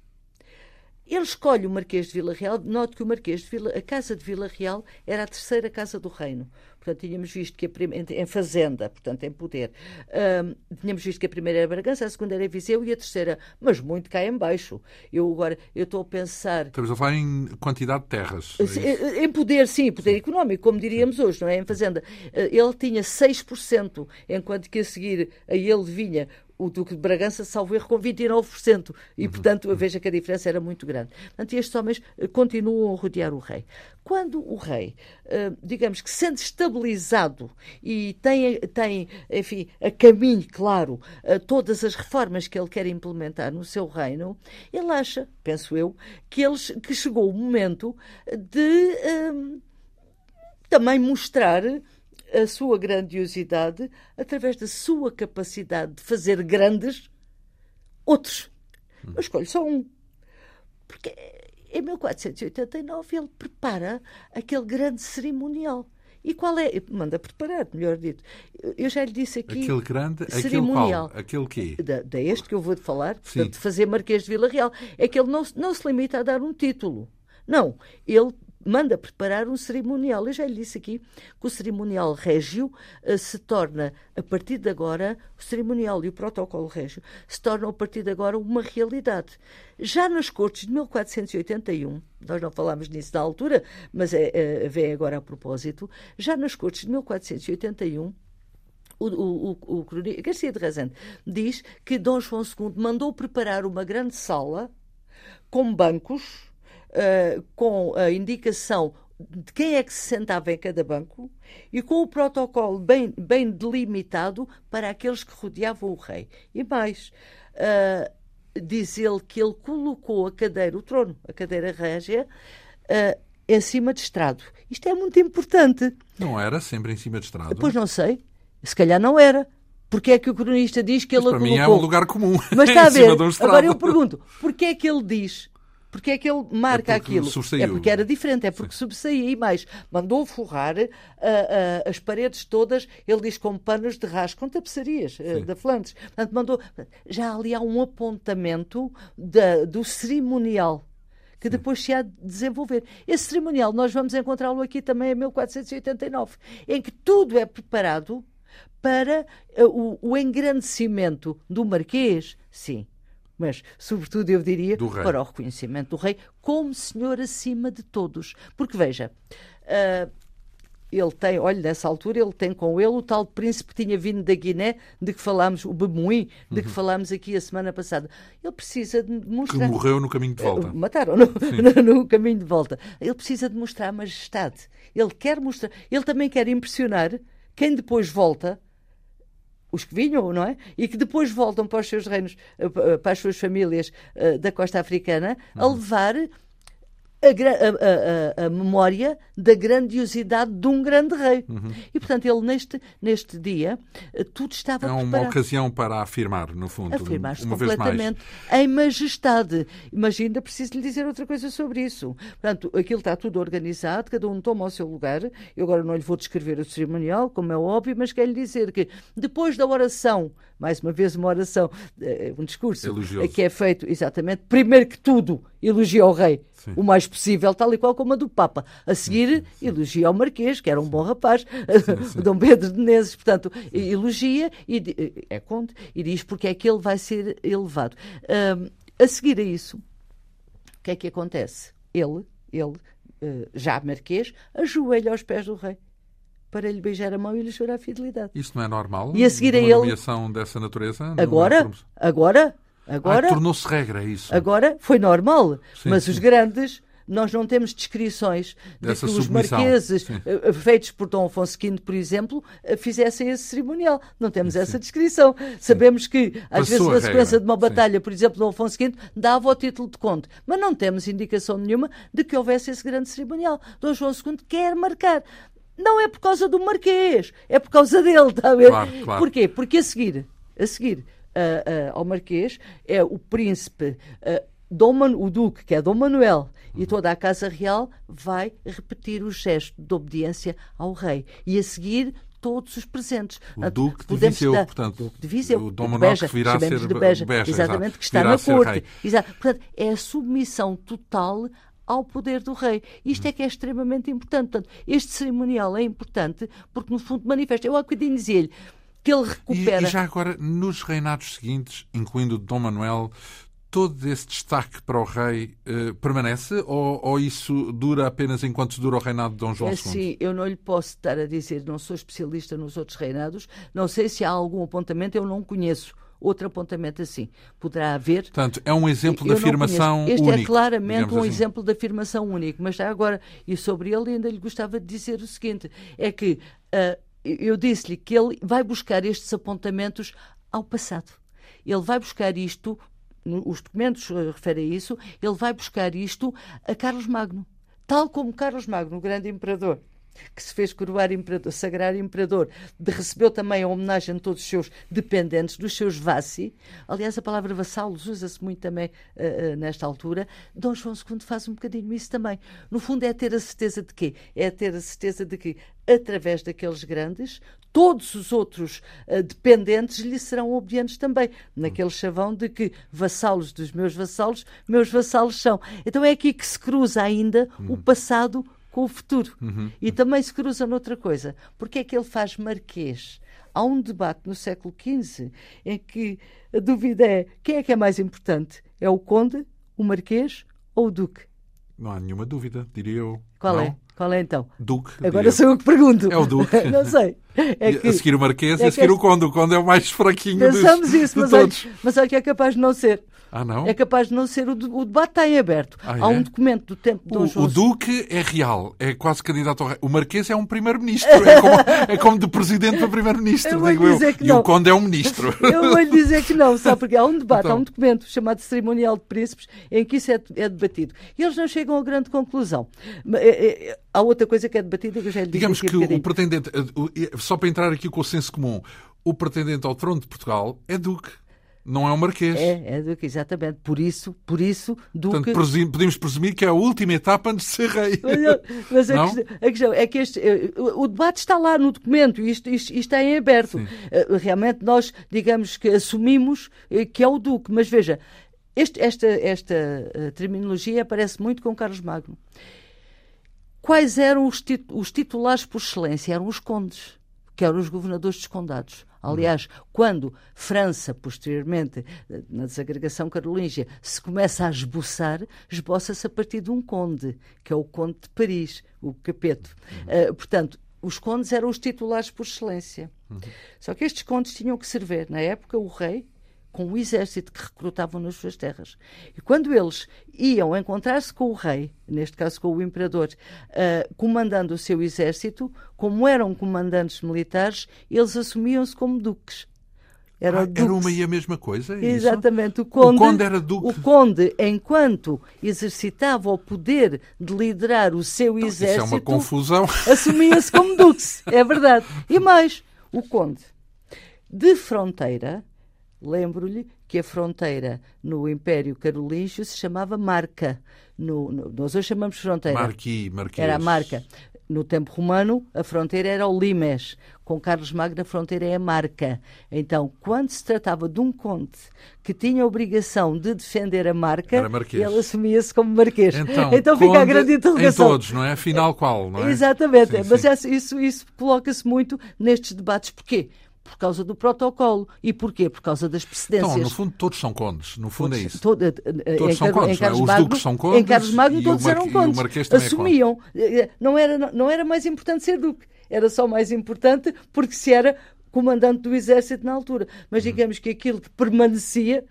Ele escolhe o Marquês de Vila Real. Note que o Marquês de Vila, a Casa de Vila Real era a terceira casa do reino. Portanto, tínhamos visto que a primeira, em fazenda, portanto, em poder, tínhamos visto que a primeira era Bragança, a segunda era Viseu e a terceira, mas muito cá em baixo. Eu agora, eu estou a pensar... Estamos a falar em quantidade de terras. É em poder, sim, poder sim. económico, como diríamos sim. hoje, não é? Em fazenda. Eh, ele tinha 6%, enquanto que a seguir a ele vinha o Duque de Bragança, salvo erro, com 29%. E, uhum. portanto, veja que a diferença era muito grande. Portanto, estes homens eh, continuam a rodear o rei. Quando o rei, eh, digamos que sendo estabilizado e tem, tem enfim, a caminho, claro, eh, todas as reformas que ele quer implementar no seu reino, ele acha, penso eu, que, eles, que chegou o momento de também mostrar a sua grandiosidade através da sua capacidade de fazer grandes outros. Eu escolho só um. Porque em 1489 ele prepara aquele grande cerimonial. E qual é? Manda preparar, melhor dito. Eu já lhe disse aqui. Aquele grande, cerimonial. Aquele, quê? Da, da este que eu vou falar, portanto, de fazer Marquês de Vila Real. É que ele não, não se limita a dar um título. Não. Ele manda preparar um cerimonial. Eu já lhe disse aqui que o cerimonial régio uh, se torna, a partir de agora, o cerimonial e o protocolo régio se tornam, a partir de agora, uma realidade. Já nas Cortes de 1481, nós não falámos nisso na altura, mas é, é, vem agora a propósito, já nas Cortes de 1481, o, o, o, o Garcia de Rezende diz que Dom João II mandou preparar uma grande sala com bancos uh, com a indicação de quem é que se sentava em cada banco e com o protocolo bem, bem delimitado para aqueles que rodeavam o rei. E mais, uh, diz ele que ele colocou a cadeira, o trono, a cadeira régia, uh, em cima de estrado. Isto é muito importante. Não era sempre em cima de estrado? Pois não sei. Se calhar não era. Porque é que o cronista diz que ele Mas para colocou... mim é um lugar comum. Mas está a ver. Agora eu pergunto, porquê é que ele diz porque é que ele marca é aquilo? Subsaiu. É porque era diferente, é porque subsaía e mais. Mandou forrar uh, uh, as paredes todas, ele diz com panos de rasco, com tapeçarias uh, da Flandres. Portanto, mandou. Já ali há um apontamento da, do cerimonial que depois se há de desenvolver. Esse cerimonial nós vamos encontrá-lo aqui também em 1489, em que tudo é preparado para o, o engrandecimento do Marquês, sim, mas, sobretudo, eu diria, para o reconhecimento do rei como senhor acima de todos. Porque, veja, uh, ele tem, olha, nessa altura, ele tem com ele o tal príncipe que tinha vindo da Guiné, de que falámos, o Bemuim, de uhum. que falámos aqui a semana passada. Ele precisa de mostrar. Que morreu no caminho de volta. Uh, mataram no, no, no, caminho de volta. Ele precisa de mostrar a majestade. Ele quer mostrar. Ele também quer impressionar quem depois volta os que vinham, não é? E que depois voltam para os seus reinos, eh, para as suas famílias eh, da costa africana, a uhum. levar a, a, a, a, memória da grandiosidade de um grande rei. Uhum. E, portanto, ele, neste, neste dia, eh, tudo estava É uma preparado. ocasião para afirmar, no fundo, Afirmar-se uma completamente vez mais. em majestade. Mas ainda preciso lhe dizer outra coisa sobre isso. Portanto, aquilo está tudo organizado, cada um toma o seu lugar. Eu agora não lhe vou descrever o cerimonial, como é óbvio, mas quero lhe dizer que depois da oração, mais uma vez uma oração, eh, um discurso Elogioso. que é feito, exatamente, primeiro que tudo, elogia o rei Sim. o mais possível, tal e qual como a do Papa. A seguir, sim, elogia o Marquês, que era um bom rapaz, o Dom Pedro de Menezes, portanto, elogia e é conte e diz porque é que ele vai ser elevado. Um, a seguir a isso, o que é que acontece? Ele, ele, já Marquês, ajoelha aos pés do rei. Para lhe beijar a mão e lhe jurar a fidelidade. Isso não é normal? E a seguir a ele. nomeação dessa natureza? Agora? Agora? Agora? Ah, tornou-se regra, é isso? Agora foi normal. Sim, mas sim. os grandes nós não temos descrições de Dessa que os submissão, marqueses, sim. eh, feitos por Dom Afonso V, por exemplo, eh, fizessem esse cerimonial. Não temos essa descrição. Sabemos que, às Passou vezes, na sequência regra, de uma batalha, por exemplo, Dom Afonso V dava o título de conde. Mas não temos indicação nenhuma de que houvesse esse grande cerimonial. Dom João II quer marcar. Não é por causa do Marquês, é por causa dele, está a ver? Claro, claro. Porquê? Porque a seguir, a seguir ah, ah, ao Marquês é o príncipe ah, Dom Man- o Duque, que é Dom Manuel, e toda a Casa Real vai repetir o gesto de obediência ao rei. E a seguir todos os presentes. O Portanto, Duque de Viseu, dar- portanto, Duque de Viseu, o Dom Manuel que virá a ser de Beja, Beja, exatamente, exato, que está na corte. Portanto, é a submissão total ao poder do rei. Isto é que é extremamente importante. Portanto, este cerimonial é importante porque, no fundo, manifesta. Eu há bocadinho dizia-lhe que ele E, recupera. e já agora, nos reinados seguintes, incluindo o de Dom Manuel, todo esse destaque para o rei eh, permanece ou, ou isso dura apenas enquanto dura o reinado de Dom João II? assim, eu não lhe posso estar a dizer, não sou especialista nos outros reinados, não sei se há algum apontamento, eu não conheço outro apontamento assim. Poderá haver. Portanto, é um exemplo de afirmação conheço. Este único. é claramente um assim. exemplo de afirmação único. Mas já agora, e sobre ele ainda lhe gostava de dizer o seguinte: é que ah, eu disse-lhe que ele vai buscar estes apontamentos ao passado. Ele vai buscar isto, os documentos eh, referem a isso, ele vai buscar isto a Carlos Magno. Tal como Carlos Magno, o grande imperador, que se fez coroar imperador, sagrar imperador, de- recebeu também a homenagem de todos os seus dependentes, dos seus vassi. Aliás, a palavra vassalos usa-se muito também eh, eh, nesta altura. Dom João II faz um bocadinho isso também. No fundo, é ter a certeza de quê? É ter a certeza de que, através daqueles grandes, todos os outros eh, dependentes lhe serão obedientes também. Naquele chavão de que vassalos dos meus vassalos, meus vassalos são. Então é aqui que se cruza ainda o passado com o futuro. E também se cruza noutra coisa. Porque é que ele faz marquês? Há um debate no século XV em que a dúvida é quem é que é mais importante? É o conde, o marquês ou o duque? Não há nenhuma dúvida, diria eu. Qual Não? é? Qual é então? Duque. Agora sou eu que pergunto. É o duque. Não sei. É E que- A seguir o Marquês e é a seguir que o Conde. O Conde é o mais fraquinho dos, Pensamos isso, de mas olha, mas olha que é capaz de não ser. Ah, não? É capaz de não ser. O, o debate está em aberto. Ah, Há é? um documento do tempo de Dom O, João o Duque é real, é quase candidato ao rei. O Marquês é um primeiro-ministro, é como, é como de presidente para primeiro-ministro, digo eu. que E não. o Conde é um ministro. Eu vou lhe dizer que não, sabe? Porque há um debate, Então. há um documento chamado Cerimonial de Príncipes em que isso é, é debatido. E eles não chegam a grande conclusão. É, é, há outra coisa que é debatida que eu já lhe Digamos que um o pretendente, eh, o- só para entrar aqui com o senso comum, o pretendente ao trono de Portugal é Duque, não é um Marquês. É, é Duque, exatamente. Por isso, por isso, Duque... Portanto, presumo- podemos presumir que é a última etapa antes de ser rei. Mas, mas a, questão, a questão é que este, eh, o, debate está lá no documento e isto, isto- isto está em aberto. Eh, Realmente nós, digamos que assumimos eh, que é o Duque, mas veja, este- esta, esta terminologia aparece muito com Carlos Magno. Quais eram os, tit- os titulares por excelência? Eram os condes, que eram os governadores dos condados. Aliás, quando França, posteriormente, na desagregação carolíngia, se começa a esboçar, esboça-se a partir de um conde, que é o conde de Paris, o Capeto. Eh, portanto, os condes eram os titulares por excelência. Só que estes condes tinham que servir, na época, o rei com o exército que recrutavam nas suas terras. E quando eles iam encontrar-se com o rei, neste caso com o imperador, ah, comandando o seu exército, como eram comandantes militares, eles assumiam-se como duques. Eram Ah, era uma e a mesma coisa? é? Exatamente. O conde, conde era duque. O conde, enquanto exercitava o poder de liderar o seu Isso é exército, uma confusão. assumia-se como duque. É verdade. E mais, o conde de fronteira, lembro-lhe que a fronteira no Império Carolíngio se chamava Marca. No, no- nós hoje chamamos fronteira. Marqui, Marquês. Era a marca. No tempo romano, a fronteira era o Limes. Com Carlos Magno, a fronteira é a marca. Então, quando se tratava de um conde que tinha a obrigação de defender a marca, ele assumia-se como marquês. Então, fica a grande interrogação. Em todos, não é? Afinal, qual? Não é? Exatamente, Sim, mas sim. isso, isso coloca-se muito nestes debates. Porquê? Por causa do protocolo. E porquê? Por causa das precedências. Então, no fundo, todos são condes. No fundo, todos, é isso. Todo, eh, eh, todos são condes. É? Os Magno, duques são condes. Em Carlos Magno, todos eram condes. Assumiam. É não, era, não era mais importante ser duque. Era só mais importante porque se era comandante do exército na altura. Mas uhum. digamos que aquilo que permanecia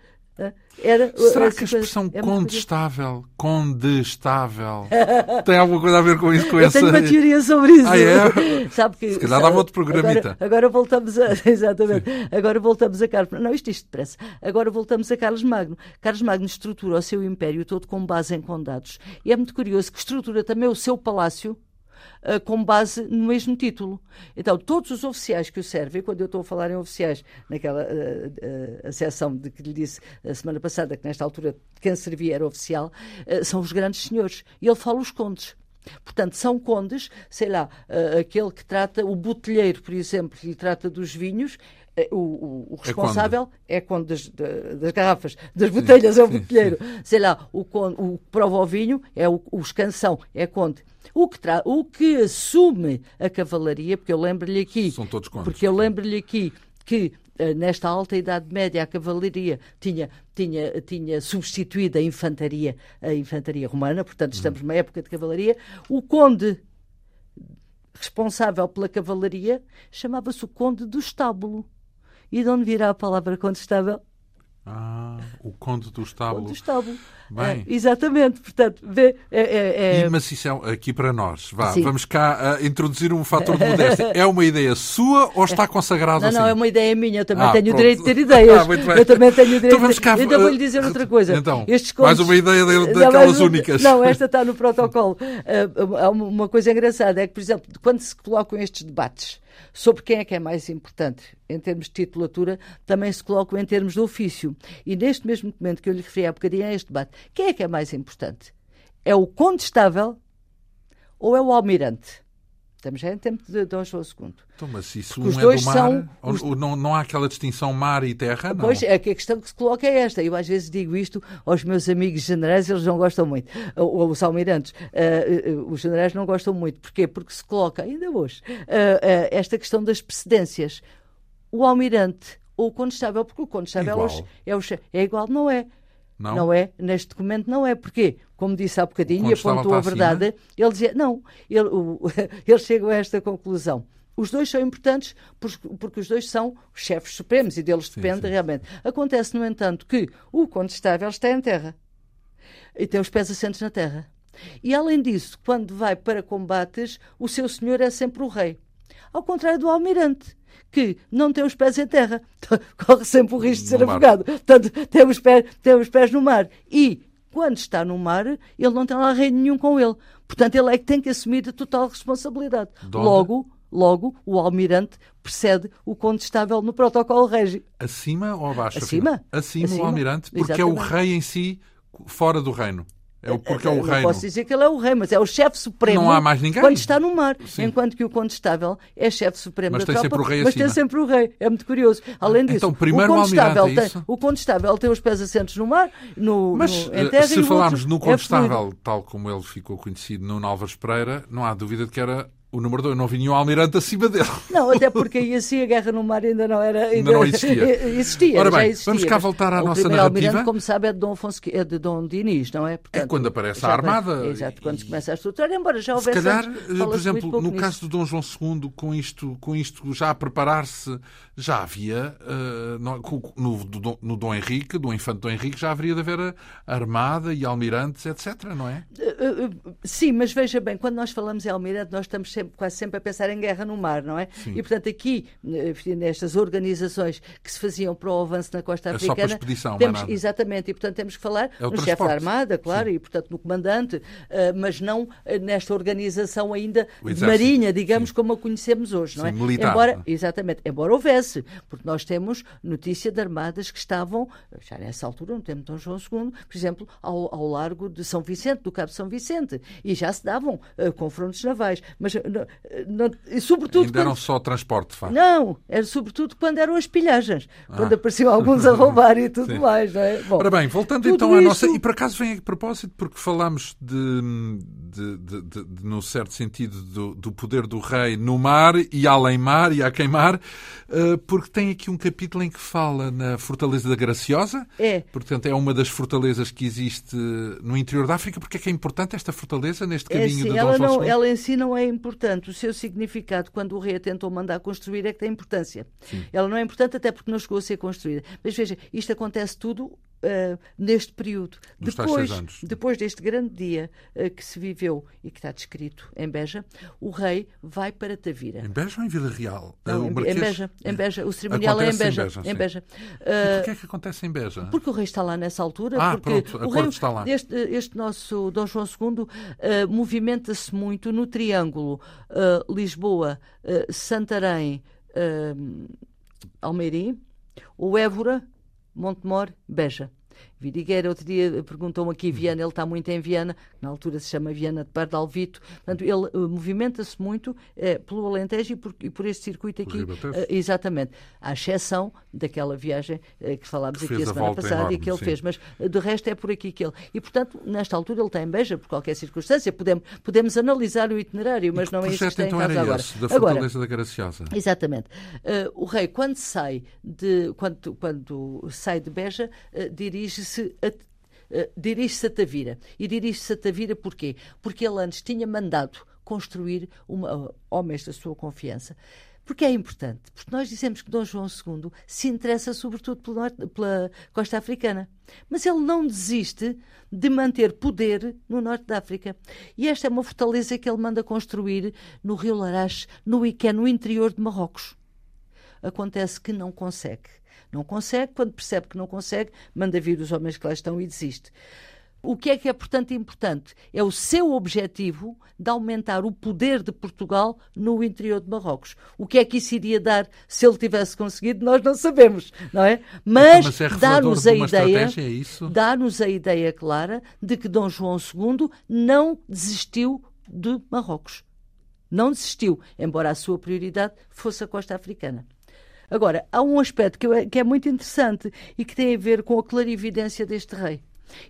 era, Será que a expressão é condestável, condestável, tem alguma coisa a ver com isso? Com Eu essa... tenho uma teoria sobre isso. Ah, é? Sabe que, Se calhar dava outro programita. Agora, agora voltamos a. Exatamente. Sim. Agora voltamos a Carlos. Não, isto isto depressa. Agora voltamos a Carlos Magno. Carlos Magno estrutura o seu império todo com base em condados. E é muito curioso que estrutura também o seu palácio uh, com base no mesmo título. Então, todos os oficiais que o servem, quando eu estou a falar em oficiais, naquela uh, uh, seção de que lhe disse a semana passada, que nesta altura quem servia era oficial, uh, são os grandes senhores. E ele fala os condes. Portanto, são condes, sei lá, aquele que trata, o botelheiro, por exemplo, que lhe trata dos vinhos, o, o, o, responsável é conde, é das, das, garrafas, das botelhas, sim, é o botelheiro. Sei lá, o, conde, o que prova o vinho é o, o escansão, é conde. O que, tra... o que assume a cavalaria, porque eu lembro-lhe aqui. São todos contos. Porque eu lembro-lhe aqui que eh, nesta alta Idade Média a cavalaria tinha, tinha, tinha substituído a infantaria, a infantaria romana, portanto estamos uhum. numa época de cavalaria. O conde responsável pela cavalaria chamava-se o conde do estábulo. E de onde virá a palavra condestável? Ah, o Conde do Estábulo. Conde do Estábulo. Bem. É, exatamente, portanto, vê, é, é, é... E, mas isso é aqui para nós. Vá, vamos cá uh, introduzir um fator de modéstia. É uma ideia sua ou está consagrado não, assim? Não, é uma ideia minha. Eu também ah, tenho pronto. o direito de ter ideias. Ah, eu também tenho o direito então vamos cá, de... Então vou-lhe dizer outra coisa. Então, Estes contos... mais uma ideia de, daquelas não, únicas. Não, esta está no protocolo. Uh, uma coisa engraçada é que, por exemplo, quando se colocam estes debates sobre quem é que é mais importante em termos de titulatura, também se colocam em termos de ofício. E neste mesmo momento que eu lhe referi há bocadinho a este debate, quem é que é mais importante? É o condestável ou é o almirante? Estamos já em tempo de Dom João II. Então, mas isso um os é dois do mar, são, os... não, não há aquela distinção mar e terra, não? Pois, é que a questão que se coloca é esta. Eu às vezes digo isto aos meus amigos generais, eles não gostam muito. Ou os almirantes. Uh, uh, os generais não gostam muito. Porquê? Porque se coloca, ainda hoje, uh, esta questão das precedências. O almirante ou o condestável, porque o condestável é, é, é igual, não é? Não? não é? Neste documento não é. Porquê? Como disse há bocadinho e apontou a verdade, acima? ele dizia, não, ele, o, eles chegam a esta conclusão. Os dois são importantes porque os dois são chefes supremos e deles sim, depende sim. realmente. Acontece, no entanto, que o condestável está em terra e tem os pés assentos na terra. E além disso, quando vai para combates, o seu senhor é sempre o rei. Ao contrário do almirante, que não tem os pés em terra, corre sempre o risco de ser afogado. Portanto, tem os, pés, tem os pés no mar. E, quando está no mar, ele não tem lá rei nenhum com ele. Portanto, ele é que tem que assumir a total responsabilidade. Logo, logo, o almirante precede o condestável no protocolo régio. Acima ou abaixo? Acima. Acima, Acima o almirante, porque Exatamente. é o rei em si fora do reino. É o, porque é o reino. Não posso dizer que ele é o rei, mas é o chefe supremo. Não há mais ninguém. Quando está no mar. Sim. Enquanto que o condestável é chefe supremo mas da tem tropa. Sempre o rei mas acima. tem sempre o rei. É muito curioso. Além disso, então, primeiro o condestável, o, tem, o condestável tem os pés assentos no mar, no, mas, no, em terra, se falarmos no é condestável, é tal como ele ficou conhecido no Álvares Pereira, não há dúvida de que era o número 2 não vinha um almirante acima dele. Não, até porque aí assim a guerra no mar ainda não era. Ainda, ainda não existia. existia. Ora bem, existia, vamos cá voltar à o nossa narrativa. almirante, como sabe, é de Dom, Afonso, é de Dom Dinis, não é? Portanto, é quando aparece a armada. exato, quando se começa a estruturar, embora já houvesse. Se calhar, antes, por exemplo, no caso do Dom João II, com isto, com isto já a preparar-se, já havia, uh, no, no, no, Dom Henrique, do infante Dom Henrique, já haveria de haver armada e almirantes, etc., não é? Uh, uh, sim, mas veja bem, quando nós falamos em almirante, nós estamos sempre, quase sempre a pensar em guerra no mar, não é? Sim. E, portanto, aqui, nestas organizações que se faziam para o avanço na costa é africana. Só expedição, temos, Exatamente, e, portanto, temos que falar é no chefe da Armada, claro, Sim. e, portanto, no comandante, uh, mas não uh, nesta organização ainda de marinha, digamos, Sim. como a conhecemos hoje, não é? militar. Embora, exatamente, embora houvesse, porque nós temos notícia de armadas que estavam, já nessa altura, no tempo de Dom João II, por exemplo, ao, ao largo de São Vicente, do Cabo São Vicente, e já se davam uh, confrontos navais, mas não, e sobretudo Ainda quando... eram só transporte, de facto. Não, era sobretudo quando eram as pilhagens, ah. quando apareciam alguns a roubar e tudo mais, não é? Bom, Ora bem, voltando então à nossa. E por acaso vem a propósito, porque falámos de, de, de, de, de no certo sentido, do, do, poder do rei no mar e além mar e a queimar, uh, porque tem aqui um capítulo em que fala na Fortaleza da Graciosa. É. Portanto, é uma das fortalezas que existe no interior da África. Porque é que é importante esta fortaleza neste é caminho é, sim, ela não, Ela em si não é importante. O seu significado, quando o rei a tentou mandar construir, é que tem importância. Sim. Ela não é importante até porque não chegou a ser construída. Mas veja, isto acontece tudo uh, neste período. Nos depois, anos. depois deste grande dia uh, que se viveu e que está descrito em Beja, o rei vai para Tavira. Em Beja ou em Vila Real? Não, em, Marquês... em, Beja, em Beja. O cerimonial é em Beja. Em Beja. Em Beja. Uh, porquê é que acontece em Beja? Porque o rei está lá nessa altura. Ah, porque pronto, o rei, está lá. Este, este nosso Dom João II movimenta-se muito no triângulo Lisboa, Santarém, Almeirim, o Évora Montemor, Beja. Vidigueira, outro dia perguntou-me aqui Viana, ele está muito em Viana, na altura se chama Viana de Pardalvito, portanto ele uh, movimenta-se muito uh, pelo Alentejo e por, e por, este circuito aqui, uh, exatamente, à exceção daquela viagem que falámos que aqui a semana passada enorme, e que ele sim. fez, mas de resto é por aqui que ele, e portanto nesta altura ele está em Beja, por qualquer circunstância, podemos, podemos analisar o itinerário, mas não é isso que está então em casa agora. Esse, da Fortaleza agora, da Graciosa. Exatamente. o rei, quando sai de, quando, quando sai de Beja, dirige-se a Uh, dirige-se a Tavira. E dirige-se a Tavira porquê? Porque ele antes tinha mandado construir uma, homens da sua confiança. Porque é importante? Porque nós dizemos que Dom João II se interessa sobretudo pela, pela costa africana. Mas ele não desiste de manter poder no norte da África. E esta é uma fortaleza que ele manda construir no Rio Larache, no Iqué, no interior de Marrocos. Acontece que não consegue não consegue, quando percebe que não consegue, manda vir os homens que lá estão e desiste. O que é que é, portanto, importante? É o seu objetivo de aumentar o poder de Portugal no interior de Marrocos. O que é que isso iria dar se ele tivesse conseguido, nós não sabemos, não é? Mas, Mas é dá-nos a ideia, é dá-nos a ideia clara de que Dom João II não desistiu de Marrocos. Não desistiu, embora a sua prioridade fosse a costa africana. Agora, há um aspecto que, é, que é muito interessante e que tem a ver com a clarividência deste rei.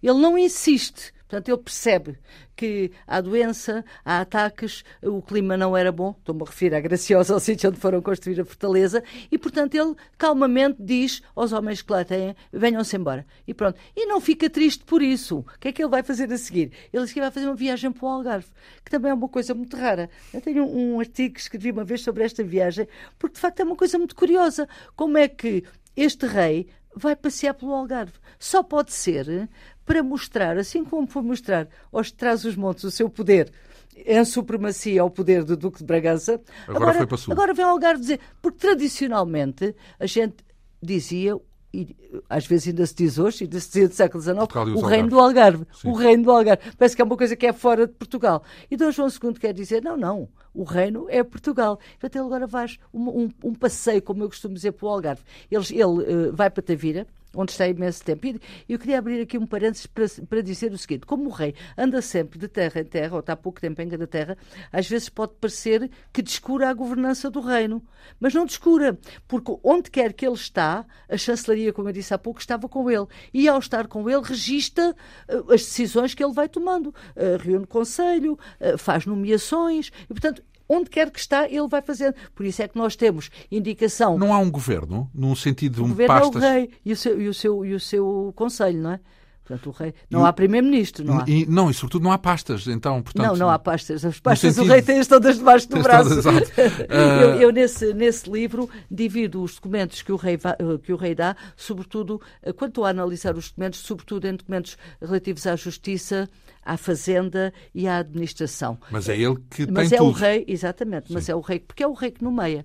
Ele não insiste Portanto, ele percebe que há doença, há ataques, o clima não era bom, estou-me a referir à Graciosa, ao sítio onde foram construir a fortaleza, e, portanto, ele calmamente diz aos homens que lá têm, venham-se embora. E pronto. E não fica triste por isso. O que é que ele vai fazer a seguir? Ele diz que vai fazer uma viagem para o Algarve, que também é uma coisa muito rara. Eu tenho um, artigo que escrevi uma vez sobre esta viagem, porque, de facto, é uma coisa muito curiosa. Como é que este rei vai passear pelo Algarve. Só pode ser para mostrar, assim como foi mostrar aos trás os montes o seu poder em supremacia ao poder do Duque de Bragança. Agora, agora foi para sul. Agora vem Algarve dizer, porque tradicionalmente a gente dizia e às vezes ainda se diz hoje, ainda se dizia do século XIX, o reino do Algarve. Sim. O reino do Algarve. Parece que é uma coisa que é fora de Portugal. E Dom João II quer dizer, não, não, o reino é Portugal. Ele agora faz um, um, um passeio, como eu costumo dizer, para o Algarve. Ele, ele uh, vai para Tavira, onde está imenso tempo. E eu queria abrir aqui um parênteses para, para dizer o seguinte: como o rei anda sempre de terra em terra, ou está há pouco tempo em cada terra, às vezes pode parecer que descura a governança do reino. Mas não descura, porque onde quer que ele está, a chancelaria, como eu disse há pouco, estava com ele. E ao estar com ele, registra uh, as decisões que ele vai tomando. Uh, reúne conselho, uh, faz nomeações, e portanto onde quer que está, ele vai fazendo. Por isso é que nós temos indicação. Não há um governo, num sentido de um o governo pastas... é o rei e o seu, e o seu, e o seu conselho, não é? Portanto, o rei. Não e, há primeiro-ministro, não há. E, não, e sobretudo não há pastas, então, portanto. Não, não há pastas. As pastas sentido... o rei tem todas debaixo do braço. Todas, eu, eu nesse, nesse livro divido os documentos que o, rei que o rei dá, sobretudo, quando estou a analisar os documentos, sobretudo em documentos relativos à justiça, à fazenda e à administração. Mas é ele que mas tem é tudo. o rei, exatamente, Sim. mas é o rei, porque é o rei que nomeia,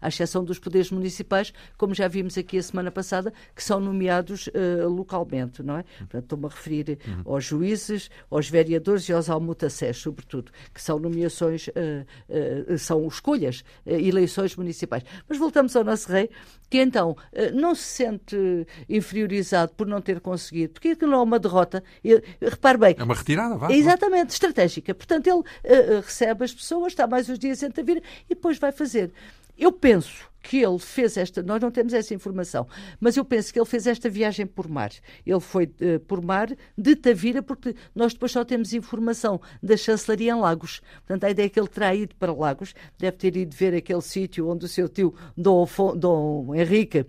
à exceção dos poderes municipais, como já vimos aqui a semana passada, que são nomeados uh, localmente, não é? Portanto, estou-me a referir uhum. aos juízes, aos vereadores e aos almutacés, sobretudo, que são nomeações, uh, uh, são escolhas, eleições municipais. Mas voltamos ao nosso rei, que então não se sente inferiorizado por não ter conseguido, porque aquilo não é uma derrota. repare bem. É uma retirada vá. Exatamente, estratégica. Portanto, ele uh, recebe as pessoas, está mais uns dias em Tavira e depois vai fazer. Eu penso que ele fez esta, nós não temos essa informação, mas eu penso que ele fez esta viagem por mar. Ele foi uh, por mar de Tavira, porque nós depois só temos informação da chancelaria em Lagos. Portanto, a ideia é que ele terá ido para Lagos, deve ter ido ver aquele sítio onde o seu tio Dom, Dom Henrique uh,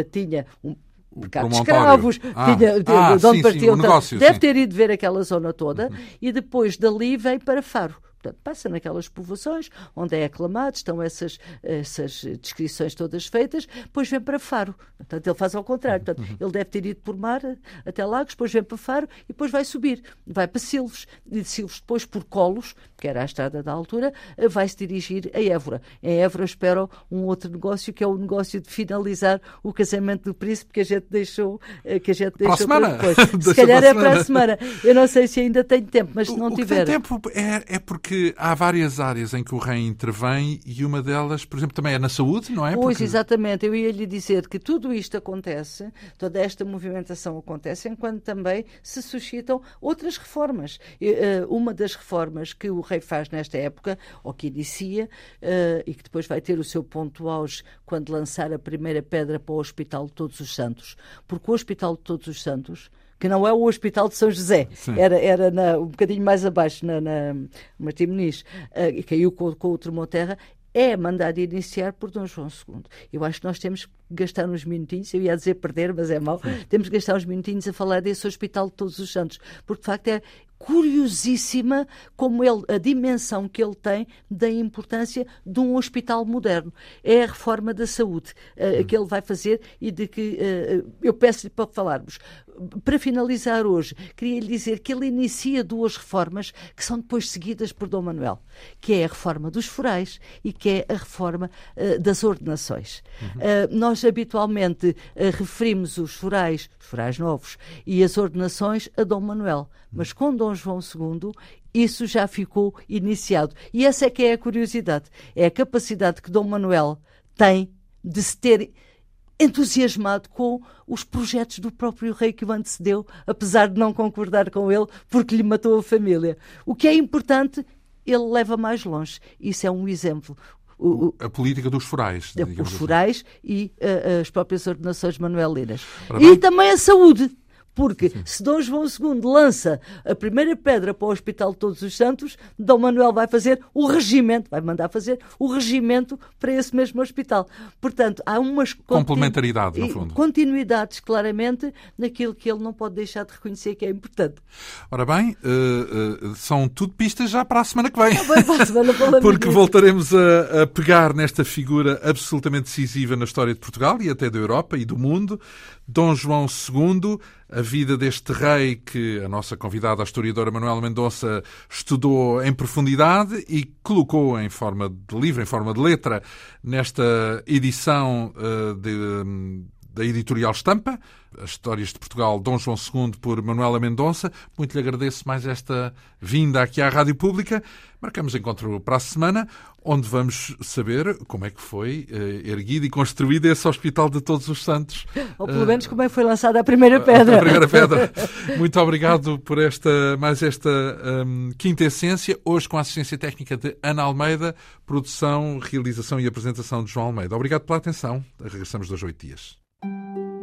uh, tinha um mercado de escravos, ah, tinha, ah, de onde sim, partiu. Sim, negócio, deve sim. ter ido ver aquela zona toda uhum. e depois dali vem para Faro. Portanto, passa naquelas povoações onde é aclamado, estão essas, essas descrições todas feitas, depois vem para Faro. Portanto, ele faz ao contrário. Portanto, uhum. ele deve ter ido por mar até Lagos, depois vem para Faro e depois vai subir. Vai para Silves. E de Silves, depois por Colos, que era a estrada da altura, vai se dirigir a Évora. Em Évora espera um outro negócio, que é o negócio de finalizar o casamento do príncipe que a gente deixou, eh, que a gente deixou para, para depois. se calhar é para a semana. Eu não sei se ainda tenho tempo, mas se não o tiver. tem tempo é, é porque que há várias áreas em que o rei intervém e uma delas, por exemplo, também é na saúde, não é? Pois, Porque... exatamente. Eu ia lhe dizer que tudo isto acontece, toda esta movimentação acontece, enquanto também se suscitam outras reformas. Eh, uma das reformas que o rei faz nesta época, ou que inicia, eh, e que depois vai ter o seu ponto auge quando lançar a primeira pedra para o Hospital de Todos os Santos. Porque o Hospital de Todos os Santos que não é o Hospital de São José, Sim. era, era na, um bocadinho mais abaixo, na, na Martim Muniz, uh, e caiu com, com o Tremonterra, é mandado iniciar por Dom João II. Eu acho que nós temos que gastar uns minutinhos, eu ia dizer perder, mas é mau, temos que gastar uns minutinhos a falar desse Hospital de Todos os Santos, porque de facto é curiosíssima como ele, a dimensão que ele tem da importância de um hospital moderno. É a reforma da saúde uh, que ele vai fazer e de que uh, eu peço-lhe para falarmos. Para finalizar hoje, queria lhe dizer que ele inicia duas reformas que são depois seguidas por Dom Manuel, que é a reforma dos forais e que é a reforma uh, das ordenações. Uhum. nós habitualmente referimos os forais, os forais novos, e as ordenações a Dom Manuel, mas com Dom João II, isso já ficou iniciado. E essa é que é a curiosidade. É a capacidade que Dom Manuel tem de se ter entusiasmado com os projetos do próprio rei que o antecedeu, apesar de não concordar com ele, porque lhe matou a família. O que é importante, ele leva mais longe. Isso é um exemplo. O, a política dos forais. Os assim. forais e uh, as próprias ordenações manuelinas. E também a saúde. Porque se Dom João II lança a primeira pedra para o Hospital de Todos os Santos, Dom Manuel vai fazer o regimento, vai mandar fazer o regimento para esse mesmo hospital. Portanto, há umas complementaridades, no fundo. Continuidades, claramente, naquilo que ele não pode deixar de reconhecer que é importante. Ora bem, uh, uh, são tudo pistas já para a semana que vem. Semana Porque voltaremos a, a pegar nesta figura absolutamente decisiva na história de Portugal e até da Europa e do mundo, Dom João II a vida deste rei que a nossa convidada, a historiadora Manuela Mendonça, estudou em profundidade e colocou em forma de livro, em forma de letra, nesta edição uh, de, da editorial Estampa, as Histórias de Portugal, Dom João II, por Manuela Mendonça. Muito lhe agradeço mais esta vinda aqui à Rádio Pública. Marcamos encontro para a semana, onde vamos saber como é que foi uh, erguido e construído esse Hospital de Todos os Santos. Ou pelo menos como é que foi lançada a primeira pedra. A, a primeira pedra. Muito obrigado por esta, mais esta um, quinta essência, hoje com a assistência técnica de Ana Almeida, produção, realização e apresentação de João Almeida. Obrigado pela atenção. Regressamos dois oito dias. Música